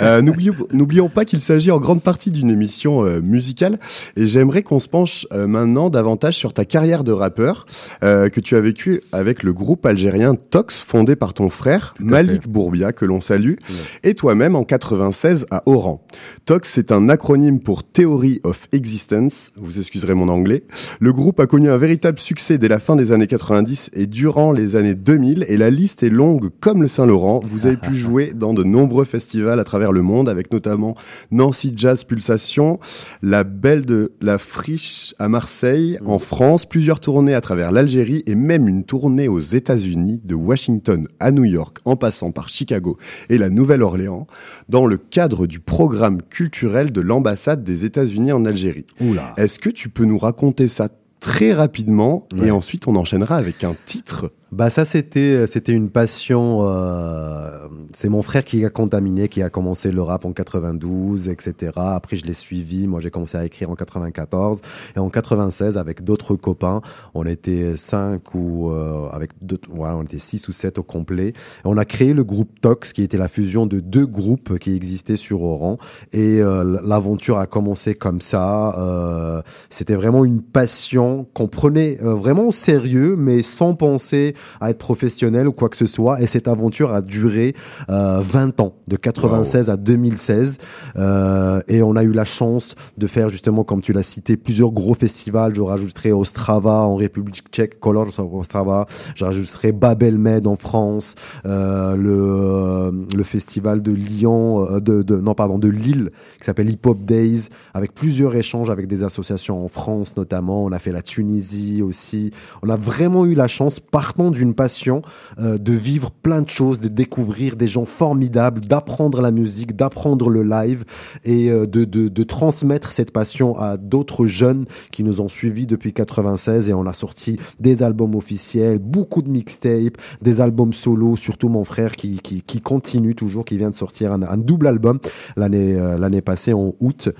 Speaker 2: Euh, N'oublions n'oublions pas qu'il s'agit en grande partie d'une émission euh, musicale et j'aimerais qu'on se penche maintenant davantage sur ta carrière de rappeur que tu as vécu avec le groupe algérien Tox fondé par ton frère Malik Bourbia que l'on salue et toi-même en 96 à Oran. Tox c'est un acronyme pour Theory of Existence, vous excuserez mon anglais. Le groupe a connu un véritable succès dès la fin des années 90 et durant les années 2000 et la liste est longue comme le Saint-Laurent. Vous avez pu jouer dans de nombreux festivals à travers le monde avec notamment Nancy Jazz Pulsation, la Belle de la Friche à Marseille, en France, plusieurs tournées à travers l'Algérie et même une tournée aux États-Unis de Washington à New York en passant par Chicago et la Nouvelle-Orléans dans le cadre du programme culturel de l'ambassade des États-Unis en Algérie.
Speaker 1: Oula.
Speaker 2: Est-ce que tu peux nous raconter ça très rapidement
Speaker 1: Ouais.
Speaker 2: et ensuite on enchaînera avec un titre
Speaker 1: Bah ça c'était c'était une passion. euh, c'est mon frère qui a contaminé, qui a commencé le rap en 92, etc. Après je l'ai suivi. Moi j'ai commencé à écrire en 94 et en 96 avec d'autres copains. On était cinq ou euh, avec d'autres, voilà, on était six ou sept au complet. Et on a créé le groupe Tox, qui était la fusion de deux groupes qui existaient sur Oran. Et euh, l'aventure a commencé comme ça. Euh, c'était vraiment une passion qu'on prenait euh, vraiment au sérieux, mais sans penser à être professionnel ou quoi que ce soit. Et cette aventure a duré euh, 20 ans, de 96 à 2016. Euh, et on a eu la chance de faire justement, comme tu l'as cité, plusieurs gros festivals. Je rajouterai Ostrava en République tchèque, Color Ostrava. Je rajouterai Babel Med en France, euh, le, euh, le festival de Lyon, de, de, non pardon, de Lille, qui s'appelle Hip Hop Days, avec plusieurs échanges avec des associations en France notamment. On a fait la Tunisie aussi. On a vraiment eu la chance, partant d'une passion, euh, de vivre plein de choses, de découvrir des gens formidables, d'apprendre la musique, d'apprendre le live et euh, de, de, transmettre cette passion à d'autres jeunes qui nous ont suivis depuis 96 et on a sorti des albums officiels, beaucoup de mixtapes, des albums solo, surtout mon frère qui, qui, qui continue toujours, qui vient de sortir un, double album l'année euh, l'année passée en août.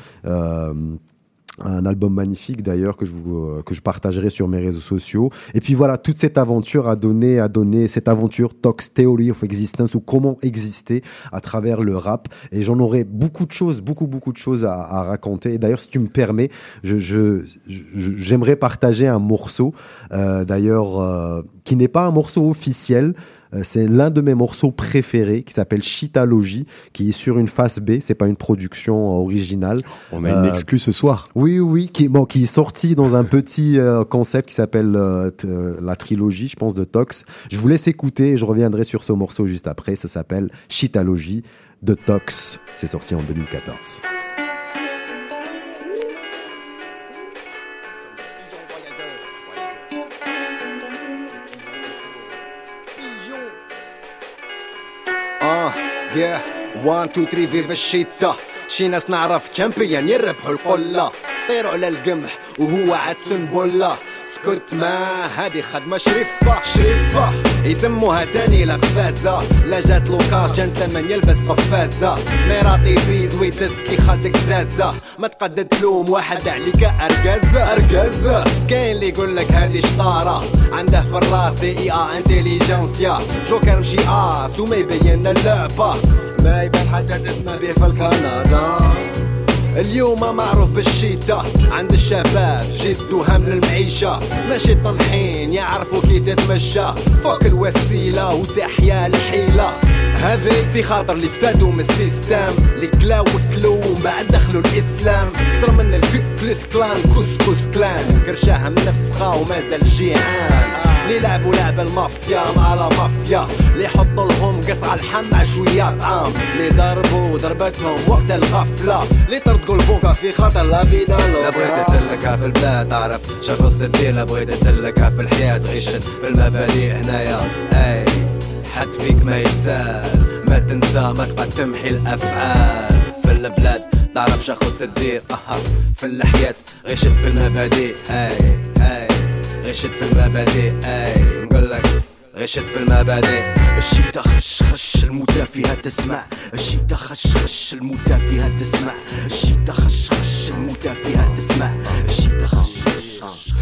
Speaker 1: Un album magnifique d'ailleurs que je vous euh, que je partagerai sur mes réseaux sociaux. Et puis voilà toute cette aventure a donné a donné cette aventure Tox Theory of Existence ou comment exister à travers le rap. Et j'en aurais beaucoup de choses beaucoup beaucoup de choses à, raconter. Et d'ailleurs si tu me permets je j'aimerais partager un morceau euh, d'ailleurs euh, qui n'est pas un morceau officiel c'est l'un de mes morceaux préférés qui s'appelle Chitalogy, qui est sur une face B. C'est pas une production euh, originale.
Speaker 2: On a une
Speaker 1: Euh,
Speaker 2: exclue ce soir.
Speaker 1: Oui, oui, qui, bon, qui est sorti dans un petit euh, concept qui s'appelle euh, euh, la trilogie, je pense, de Tox. Je vous laisse écouter et je reviendrai sur ce morceau juste après. Ça s'appelle Chitalogy de Tox. C'est sorti en 2014.
Speaker 7: Yeah 1 2 3 فيفا الشيتا شي ناس نعرف تشامبيون يربحوا القلة. طيروا على القمح وهو عاد سنبلة. سكت ما هادي خدمة شريفة شريفة. يسموها تاني لا قفازة لا جات لوكاش ثمن يلبس قفازة. ميراطي بيز ويدسكي خالتك زازة. ما تقدر تلوم واحد عليك ارقازة ارقازة كاين اللي يقول لك هادي شطارة. عنده في الراس إي آ انتليجنسيا جوكر مشي آس وما يبين اللعبة. ما يبان حتى تسمع بيه في الكندا. اليوم معروف بالشيتا عند الشباب جد وهم للمعيشة. ماشي طنحين يعرفوا كي تتمشى. فوق الوسيلة وتحيا الحيلة. هذه في خاطر اللي تفادوا من السيستم. اللي كلاو وكلو بعد دخلوا الإسلام. أكثر من الكوكلس كلان كوسكوس كلان. كرشاها منفخة ومازال جيعان. اللي لعبوا لعب المافيا مع لا مافيا. اللي يحطوا لهم قص على الحم مع شوية طعام. اللي ضربوا ضربتهم وقت الغفلة. اللي طردقوا الفوقا في خاطر لا فيدا لا بغيت تسلكها في البلاد تعرف شخص تدير لا بغيت تسلكها في الحياة. غيشت في المبادئ هنايا. أي. حد فيك ما يسأل. ما تنسى ما تبقى تمحي الأفعال. في البلاد تعرف شخص تدير أها. في الحياة غيشت في المبادئ. اي اي غشت في المبادئ. اي نقول لك غشت في المبادئ. الشيتا خش خش الموتى فيها تسمع. الشيتا خش خش الموتى فيها تسمع. الشيتا خش خش الموتى فيها تسمع. الشيتا خش خش خش.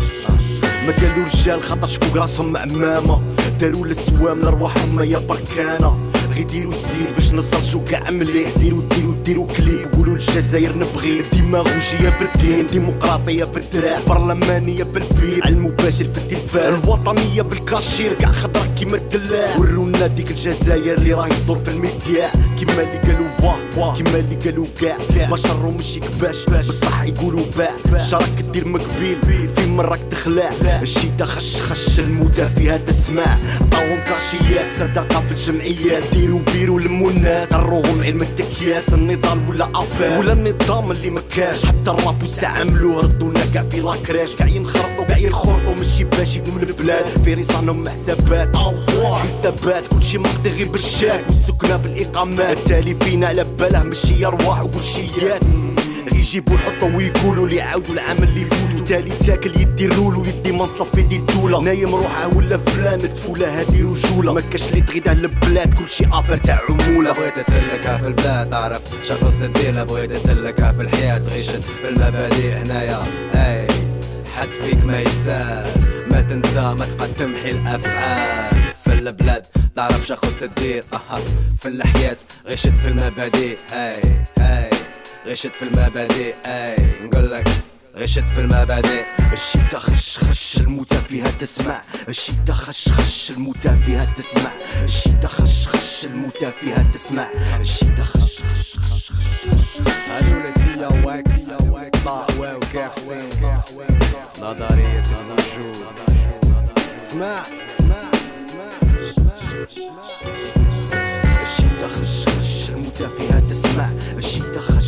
Speaker 7: ما قالوا رجال خطش فوق راسهم عمامة داروا السوام لأرواحهم يا بركانة. غي ديروا السير باش نصرجوا كاع مليح. ديروا ديروا ديروا كليب. قولوا الجزائر نبغي ديماغوجية بالدين ديمقراطية بالدراع برلمانية بالبير على المباشر في التلفاز الوطنية بالكاشير كاع خضرا كيما الدلاع. ورونا ديك الجزائر اللي راهي تدور في الميديا. كيما اللي قالوا وا وا كيما اللي قالوا كاع ما شرو مشي كباش بصح يقولوا باع. شراك دير مقبيل في مراك تخلع. الشيتا خش خش فيها تسمع عطاوهم كاشيات صدقة في الجمعيات. ديروا بيروا لموا الناس علم التكياس. النضال ولا افير ولا النظام اللي مكاش حتى الراب واستعملوه ردونا كاع في لاكراش كاع ينخرطوا كاع يخرطوا ماشي باش من البلاد. في رصانهم حسابات حسابات. كلشي مقضي غير بالشاك. والسكنة بالإقامات. التالي فينا على باله ماشي أرواح وكلشيات يجيبوا يحطوا ويقولوا لي عاودوا العام اللي فوت وتالي تاكل يدي الرول ويدي منصب في يدي الدولة. نايم روحه ولا فلان تفولة هادي رجولة. ما كاش اللي تغيد على البلاد كلشي افر تاع عمولة. بغيت تسلكها في البلاد تعرف شخص تدير بغيت تسلكها في الحياة. غيشت في المبادئ هنايا. أي حد فيك ما يسأل. ما تنسى ما تبقى تمحي الافعال في البلاد تعرف شخص تدير أها في الحياة غيشت في المبادئ. أي أي. غشت في المبادئ أي نقول لك غشت في المبادئ. الشتا خش خش الموتى فيها تسمع. الشتا خش خش الموتى فيها تسمع. الشتا خش خش الموتى فيها تسمع. الشتا خش خش خش هلولتي يا واكس ضاء وكافسين نظرية الوجود. اسمع. اسمع الشتا خش خش خش خش الموتى فيها تسمع. الشتا خش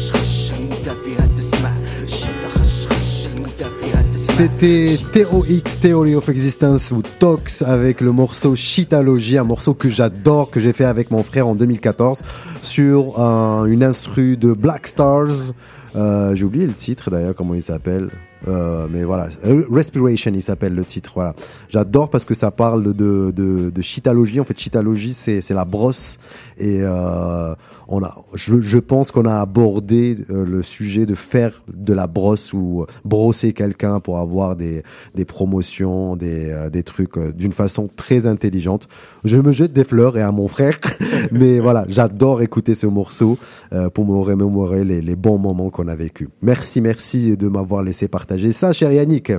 Speaker 1: C'était TOX, Theory of Existence ou Tox avec le morceau Shitalogy, un morceau que j'adore, que j'ai fait avec mon frère en 2014 sur un- une instru de Black Stars. Euh, j'ai oublié le titre d'ailleurs, comment il s'appelle. Euh, mais voilà, Euh, Respiration, il s'appelle le titre. Voilà, j'adore parce que ça parle de de, chitalogie. En fait, chitalogie, c'est la brosse et euh, on a, je, pense qu'on a abordé euh, le sujet de faire de la brosse ou brosser quelqu'un pour avoir des des promotions, des euh, des trucs euh, d'une façon très intelligente. Je me jette des fleurs et à mon frère, mais voilà, j'adore écouter ce morceau euh, pour me remémorer les, les bons moments qu'on a vécu. Merci, merci de m'avoir laissé partager ça, cher Yannick.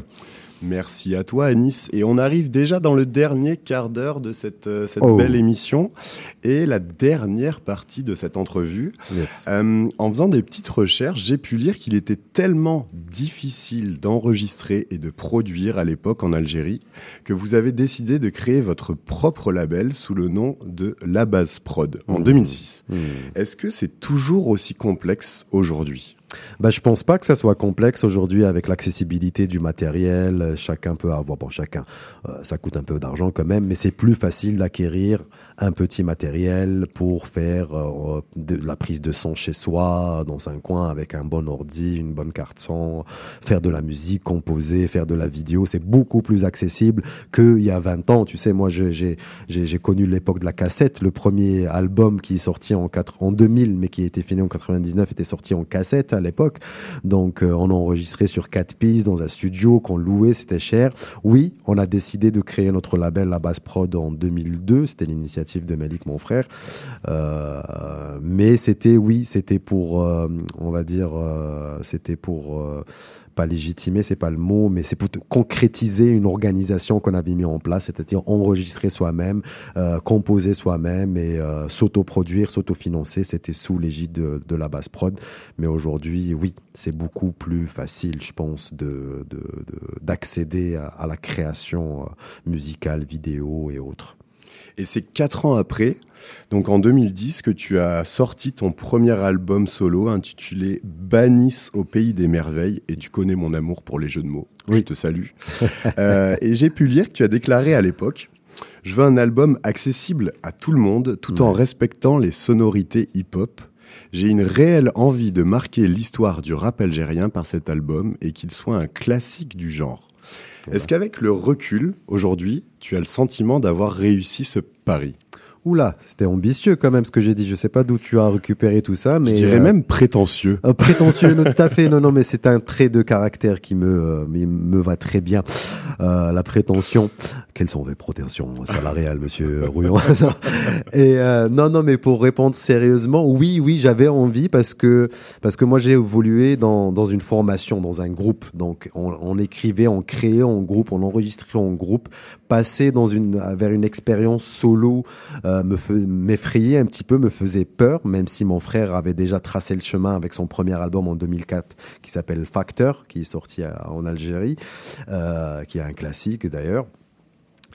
Speaker 2: Merci à toi, Anis. Et on arrive déjà dans le dernier quart d'heure de cette, euh, cette
Speaker 1: Oh.
Speaker 2: belle émission et la dernière partie de cette entrevue.
Speaker 1: Yes.
Speaker 2: Euh, en faisant des petites recherches, j'ai pu lire qu'il était tellement difficile d'enregistrer et de produire à l'époque en Algérie que vous avez décidé de créer votre propre label sous le nom de La Base Prod en 2006. Est-ce que c'est toujours aussi complexe aujourd'hui?
Speaker 1: Bah, je pense pas que ça soit complexe aujourd'hui avec l'accessibilité du matériel. Chacun peut avoir, bon, chacun, euh, ça coûte un peu d'argent quand même, mais c'est plus facile d'acquérir un petit matériel pour faire euh, de la prise de son chez soi, dans un coin avec un bon ordi, une bonne carte son, faire de la musique, composer, faire de la vidéo. C'est beaucoup plus accessible qu'il y a 20 ans. Tu sais, moi, j'ai connu l'époque de la cassette. Le premier album qui est sorti en, 4, en 2000, mais qui été fini en 99, était sorti en cassette l'époque. Donc, euh, on a enregistré sur quatre pistes dans un studio qu'on louait, c'était cher. Oui, on a décidé de créer notre label La Basse Prod en 2002. C'était l'initiative de Malik, mon frère. Euh, mais c'était, oui, c'était pour, euh, on va dire, c'était pour pas légitimer, c'est pas le mot, mais c'est pour concrétiser une organisation qu'on avait mis en place, c'est-à-dire enregistrer soi-même, euh, composer soi-même et euh, s'autoproduire, s'autofinancer. C'était sous l'égide de, la base prod. Mais aujourd'hui, oui, c'est beaucoup plus facile, je pense, de de- de- d'accéder à, à la création euh, musicale, vidéo et autres.
Speaker 2: Et c'est quatre ans après, donc en 2010, que tu as sorti ton premier album solo intitulé Bannis au pays des merveilles. Et tu connais mon amour pour les jeux de mots. Je te salue. Euh, et j'ai pu lire que tu as déclaré à l'époque Je veux un album accessible à tout le monde tout en respectant les sonorités hip-hop. J'ai une réelle envie de marquer l'histoire du rap algérien par cet album et qu'il soit un classique du genre. Est-ce qu'avec le recul, aujourd'hui, tu as le sentiment d'avoir réussi ce pari?
Speaker 1: Oula, c'était ambitieux quand même ce que j'ai dit. Je sais pas d'où tu as récupéré tout ça, mais
Speaker 2: Je dirais
Speaker 1: euh,
Speaker 2: même prétentieux.
Speaker 1: Euh, prétentieux, non, tout à fait. Non, non, mais c'est un trait de caractère qui me euh, me- va très bien. Euh, la prétention. Quelles sont vos prétentions salariales, Monsieur Rouillon. Et euh, non, non, mais pour répondre sérieusement, oui, oui, j'avais envie parce que parce que moi j'ai évolué dans dans une formation, dans un groupe. Donc on, on écrivait, on créait en groupe, on enregistrait en groupe. Passer dans une vers une expérience solo euh, m'effrayait un petit peu, me faisait peur, même si mon frère avait déjà tracé le chemin avec son premier album en 2004 qui s'appelle Factor, qui est sorti en Algérie, euh, qui est un classique d'ailleurs.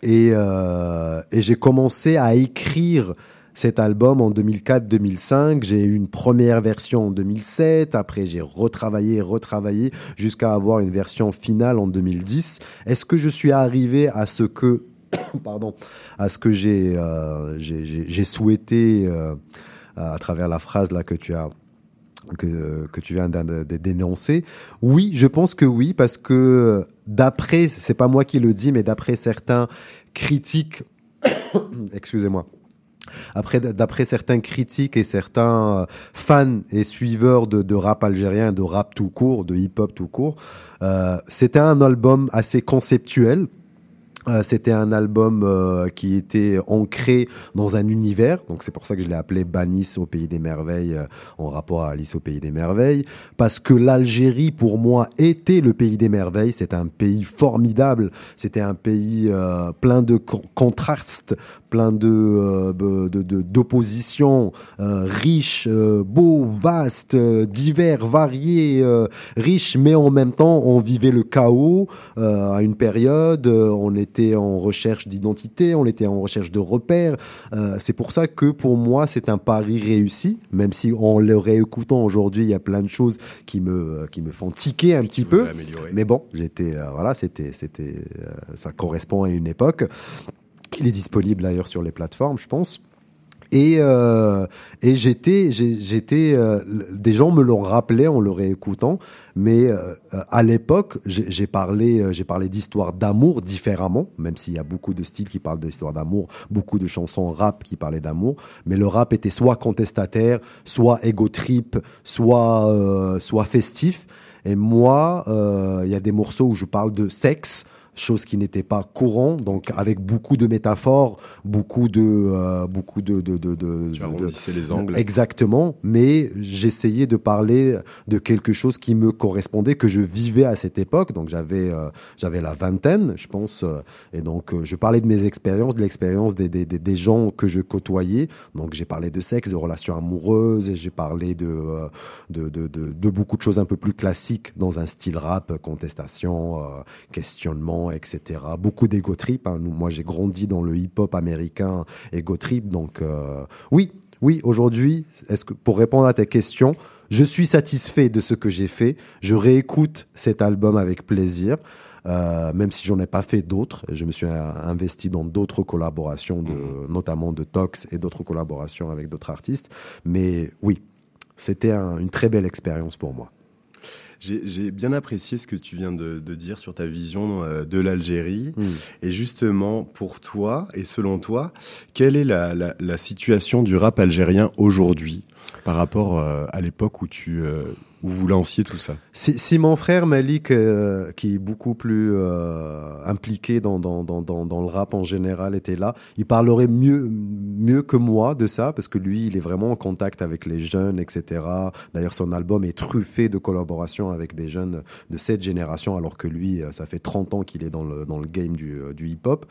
Speaker 1: Et, euh, et j'ai commencé à écrire cet album en 2004-2005. J'ai eu une première version en 2007. Après, j'ai retravaillé, retravaillé jusqu'à avoir une version finale en 2010. Est-ce que je suis arrivé à ce que, pardon, à ce que j'ai euh, souhaité euh, à travers la phrase là que tu as que, tu viens de dénoncer? Oui, je pense que oui, parce que d'après, c'est pas moi qui le dis, mais d'après certains critiques, excusez-moi, après, d'après certains critiques et certains euh, fans et suiveurs de, rap algérien, de rap tout court, de hip-hop tout court, euh, c'était un album assez conceptuel, Euh, C'était un album qui était ancré dans un univers, donc c'est pour ça que je l'ai appelé Banis au pays des merveilles en rapport à Alice au pays des merveilles, parce que l'Algérie pour moi était le pays des merveilles. C'est un pays formidable, c'était un pays plein de con- contrastes, plein de euh, de- de- d'oppositions, euh, riche, euh, beau, vaste, euh, divers, varié, euh, riche, mais en même temps on vivait le chaos à une période, on était en recherche d'identité, on était en recherche de repères. C'est pour ça que pour moi c'est un pari réussi, même si en le réécoutant aujourd'hui il y a plein de choses qui me qui me font tiquer un petit peu.
Speaker 2: améliorer.
Speaker 1: Mais bon, j'étais voilà, c'était c'était ça correspond à une époque. Il est disponible d'ailleurs sur les plateformes, je pense. Et, euh, et j'étais, j'étais, euh, des gens me l'ont rappelé en le réécoutant, mais euh, à l'époque, j'ai parlé, j'ai parlé d'histoire d'amour différemment, même s'il y a beaucoup de styles qui parlent d'histoire d'amour, beaucoup de chansons rap qui parlaient d'amour, mais le rap était soit contestataire, soit ego trip, soit soit festif. Et moi, il y a des morceaux où je parle de sexe, chose qui n'était pas courant, donc avec beaucoup de métaphores, beaucoup de euh, beaucoup de de de, de,
Speaker 2: Tu arrondissais les angles.
Speaker 1: Exactement, mais j'essayais de parler de quelque chose qui me correspondait, que je vivais à cette époque. Donc j'avais euh, j'avais la vingtaine, je pense, euh, et donc euh, je parlais de mes expériences, de l'expérience des, des, des, des gens que je côtoyais. Donc j'ai parlé de sexe, de relations amoureuses, j'ai parlé de, euh, de, de, de de beaucoup de choses un peu plus classiques dans un style rap, contestation, euh, etc. Beaucoup d'ego trip. hein. Moi j'ai grandi dans le hip-hop américain ego trip, donc euh, oui. Oui, aujourd'hui, est-ce que pour répondre à ta question, je suis satisfait de ce que j'ai fait. Je réécoute cet album avec plaisir, euh, même si j'en ai pas fait d'autres. Je me suis euh, investi dans d'autres collaborations, de, notamment de Tox et d'autres collaborations avec d'autres artistes. Mais oui, c'était un- une très belle expérience pour moi.
Speaker 2: J'ai bien apprécié ce que tu viens de, de dire sur ta vision euh, de l'Algérie.
Speaker 1: Mm.
Speaker 2: Et justement, pour toi et selon toi, quelle est la, la, la situation du rap algérien aujourd'hui? Par rapport euh, à l'époque où tu euh, où vous lanciez tout ça?
Speaker 1: Si, mon frère Malik, euh, qui est beaucoup plus impliqué dans, dans, dans, dans, le rap en général, était là, il parlerait mieux, mieux que moi de ça, parce que lui, il est vraiment en contact avec les jeunes, etc. D'ailleurs, son album est truffé de collaborations avec des jeunes de cette génération, alors que lui, ça fait 30 ans qu'il est dans le, dans le game du, du hip-hop.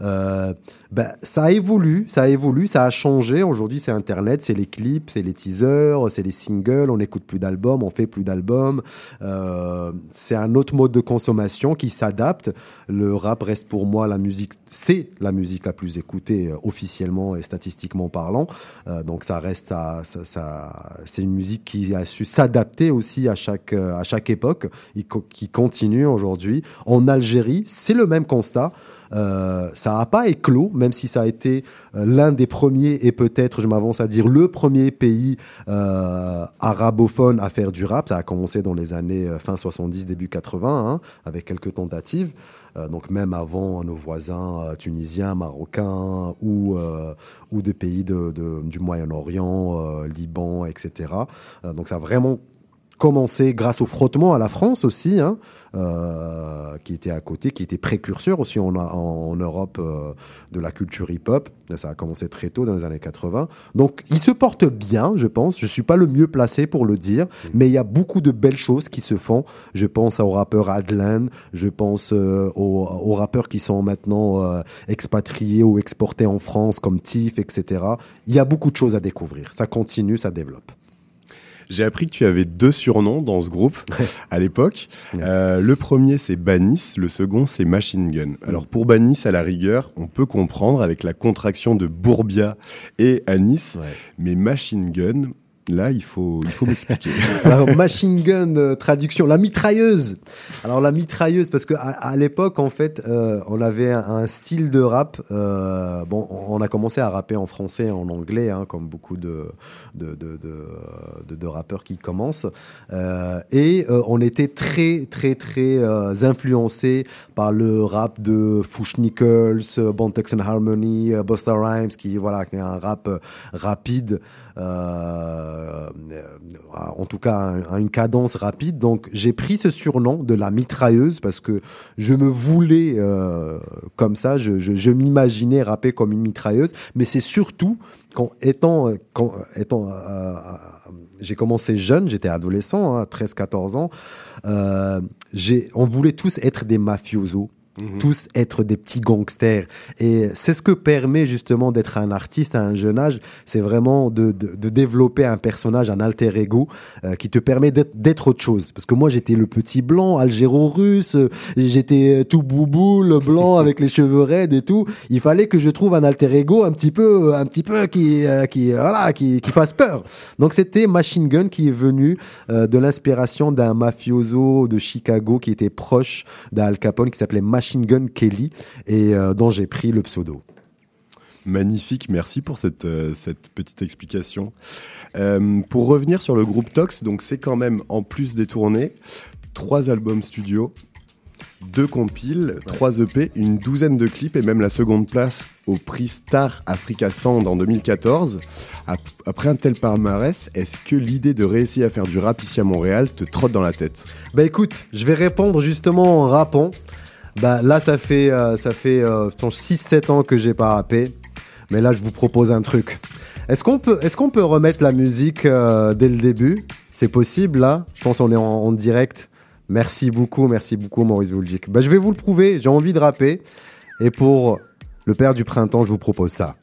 Speaker 1: Euh, ben, ça a évolué, ça a évolué, ça a changé. Aujourd'hui, c'est Internet, c'est les clips, c'est les c'est les singles, on n'écoute plus d'albums, on fait plus d'albums. Euh, c'est un autre mode de consommation qui s'adapte. Le rap reste pour moi la musique, c'est la musique la plus écoutée euh, officiellement et statistiquement parlant. Euh, donc ça reste ça, c'est une musique qui a su s'adapter aussi à chaque à chaque époque, qui continue aujourd'hui. En Algérie, c'est le même constat. Euh, ça n'a pas éclos, même si ça a été euh, l'un des premiers et peut-être, je m'avance à dire, le premier pays euh, arabophone à faire du rap. Ça a commencé dans les années fin 70, début 80, hein, avec quelques tentatives. Donc même avant nos voisins tunisiens, marocains ou ou des pays du Moyen-Orient, Liban, etc. Donc ça a vraiment commencé grâce au frottement à la France aussi, hein, euh, qui était à côté, qui était précurseur aussi en, en, en Europe euh, de la culture hip-hop. Ça a commencé très tôt dans les années 80. Donc il se porte bien, je pense. Je suis pas le mieux placé pour le dire, mais il y a beaucoup de belles choses qui se font. Je pense au rappeur Adlan, je pense euh, aux, aux rappeurs qui sont maintenant expatriés ou exportés en France comme Tiff, etc. Il y a beaucoup de choses à découvrir. Ça continue, ça développe.
Speaker 2: J'ai appris que tu avais deux surnoms dans ce groupe à l'époque. Euh, le premier c'est Banis, le second c'est Machine Gun. Alors pour Banis, à la rigueur, on peut comprendre avec la contraction de Bourbia et Anis, mais Machine Gun, là il faut il faut m'expliquer.
Speaker 1: Alors, machine gun, euh, traduction, la mitrailleuse. Alors, la mitrailleuse, parce que à, l'époque, en fait, euh, on avait un, style de rap. euh, bon, on a commencé à rapper en français en anglais, hein, comme beaucoup de, de, de, rappeurs qui commencent. Et on était très, très, très influencé par le rap de Fush Nichols, Bon Texan Harmony, euh, Busta Rhymes, qui, voilà, qui est un rap rapide. Euh, en tout cas à une cadence rapide. Donc j'ai pris ce surnom de la mitrailleuse parce que je me voulais euh, comme ça, je, m'imaginais rapper comme une mitrailleuse, mais c'est surtout quand étant, euh, j'ai commencé jeune, j'étais adolescent, hein, 13-14 ans, euh, on voulait tous être des mafiosos.
Speaker 2: Mhm.
Speaker 1: tous être des petits gangsters. Et c'est ce que permet justement d'être un artiste à un jeune âge, c'est vraiment de, de, de développer un personnage, un alter ego, euh, qui te permet d'être autre chose. Parce que moi, j'étais le petit blanc, algéro-russe, euh, j'étais tout boubou, le blanc avec les cheveux raides et tout. Il fallait que je trouve un alter ego un petit peu, un petit peu qui, euh, qui, voilà, qui, qui fasse peur. Donc c'était Machine Gun qui est venu euh, de l'inspiration d'un mafioso de Chicago qui était proche d'Al Capone, qui s'appelait Machine Gun Kelly et euh, dont j'ai pris le pseudo.
Speaker 2: Magnifique, merci pour cette, euh, cette petite explication. Euh, pour revenir sur le groupe Tox, donc c'est quand même, en plus des tournées, trois albums studio, deux compiles, trois EP, une douzaine de clips et même la seconde place au prix Star Africa Sound en 2014. Ap- Après un tel palmarès, est-ce que l'idée de réussir à faire du rap ici à Montréal te trotte dans la tête?
Speaker 1: Bah écoute, je vais répondre justement en rappant. Bah là, ça fait, euh, ça fait euh, je pense 6-7 ans que j'ai pas rappé. Mais là, je vous propose un truc. Est-ce qu'on peut, est-ce qu'on peut remettre la musique euh, dès le début? C'est possible là? Je pense qu'on est en, en direct. Merci beaucoup, merci beaucoup Maurice Boulgic. Bah, je vais vous le prouver, j'ai envie de rapper. Et pour le père du printemps, je vous propose ça.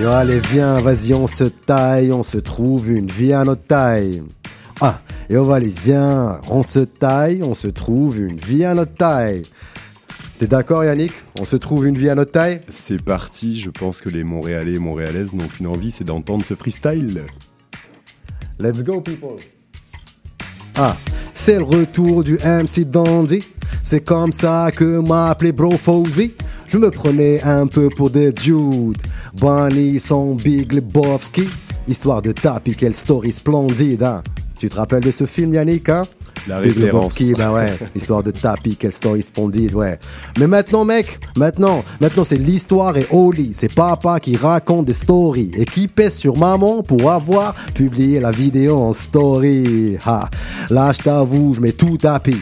Speaker 1: Yo, allez, viens, vas-y, on se taille, on se trouve une vie à notre taille. Ah, et on va aller, viens, on se taille, on se trouve une vie à notre taille. T'es d'accord Yannick? On se trouve une vie à notre taille?
Speaker 2: C'est parti, je pense que les Montréalais et Montréalaises n'ont qu'une envie, c'est d'entendre ce freestyle.
Speaker 1: Let's go people Ah, c'est le retour du MC Dandy. C'est comme ça que m'a appelé Bro Fozzy. Je me prenais un peu pour des dudes. Bonnie, son Big Lebowski. Histoire de taper, quelle story splendide, hein. Tu te rappelles de ce film, Yannick, hein?
Speaker 2: La référence.
Speaker 1: Lebowski, ben ouais. Histoire de tapis, quelle story splendide, ouais. Mais maintenant, mec, maintenant, maintenant, c'est l'histoire et Oli. C'est papa qui raconte des stories et qui pèse sur maman pour avoir publié la vidéo en story. Ha. Là, je t'avoue, je mets tout tapis.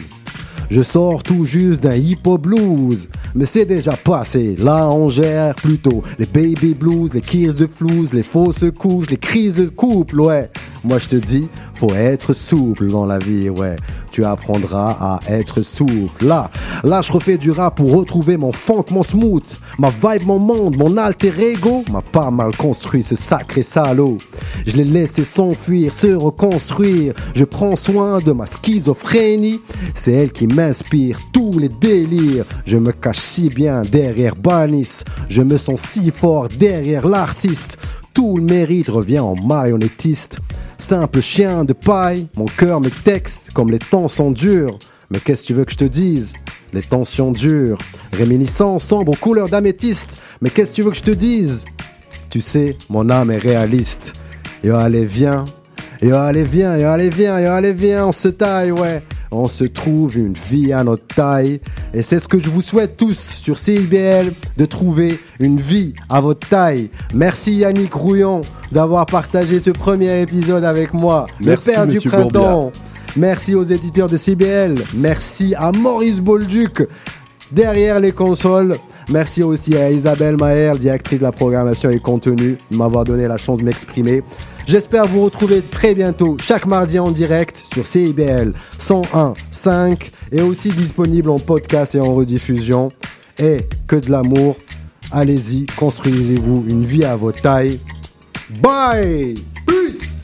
Speaker 1: Je sors tout juste d'un hip-hop blues, mais c'est déjà passé. Là, on gère plutôt les baby blues, les kisses de flouze, les fausses couches, les crises de couple, ouais. Moi, je te dis, faut être souple dans la vie, ouais. Tu apprendras à être souple. Là, là, je refais du rap pour retrouver mon funk, mon smooth, ma vibe, mon monde, mon alter ego. M'a pas mal construit ce sacré salaud. Je l'ai laissé s'enfuir, se reconstruire. Je prends soin de ma schizophrénie. C'est elle qui m'inspire tous les délires. Je me cache si bien derrière Banis. Je me sens si fort derrière l'artiste. Tout le mérite revient en marionnettiste. Simple chien de paille, mon cœur me texte comme les temps sont durs. Mais qu'est-ce que tu veux que je te dise? Les tensions durent, réminiscents sombres aux couleurs d'améthyste. Mais qu'est-ce que tu veux que je te dise? Tu sais, mon âme est réaliste. Yo, allez, viens. Yo, allez, viens. Yo, allez, viens. Yo, allez, viens. On se taille, ouais. On se trouve une vie à notre taille. Et c'est ce que je vous souhaite tous sur CIBL, de trouver une vie à votre taille. Merci Yannick Rouillon d'avoir partagé ce premier épisode avec moi.
Speaker 2: Merci,
Speaker 1: le père du printemps. Merci aux éditeurs de CBL. Merci à Maurice Bolduc derrière les consoles. Merci aussi à Isabelle Maher, directrice de la programmation et contenu, de m'avoir donné la chance de m'exprimer. J'espère vous retrouver très bientôt, chaque mardi en direct sur CIBL 101.5 et aussi disponible en podcast et en rediffusion. Et que de l'amour. Allez-y, construisez-vous une vie à votre taille. Bye! Peace!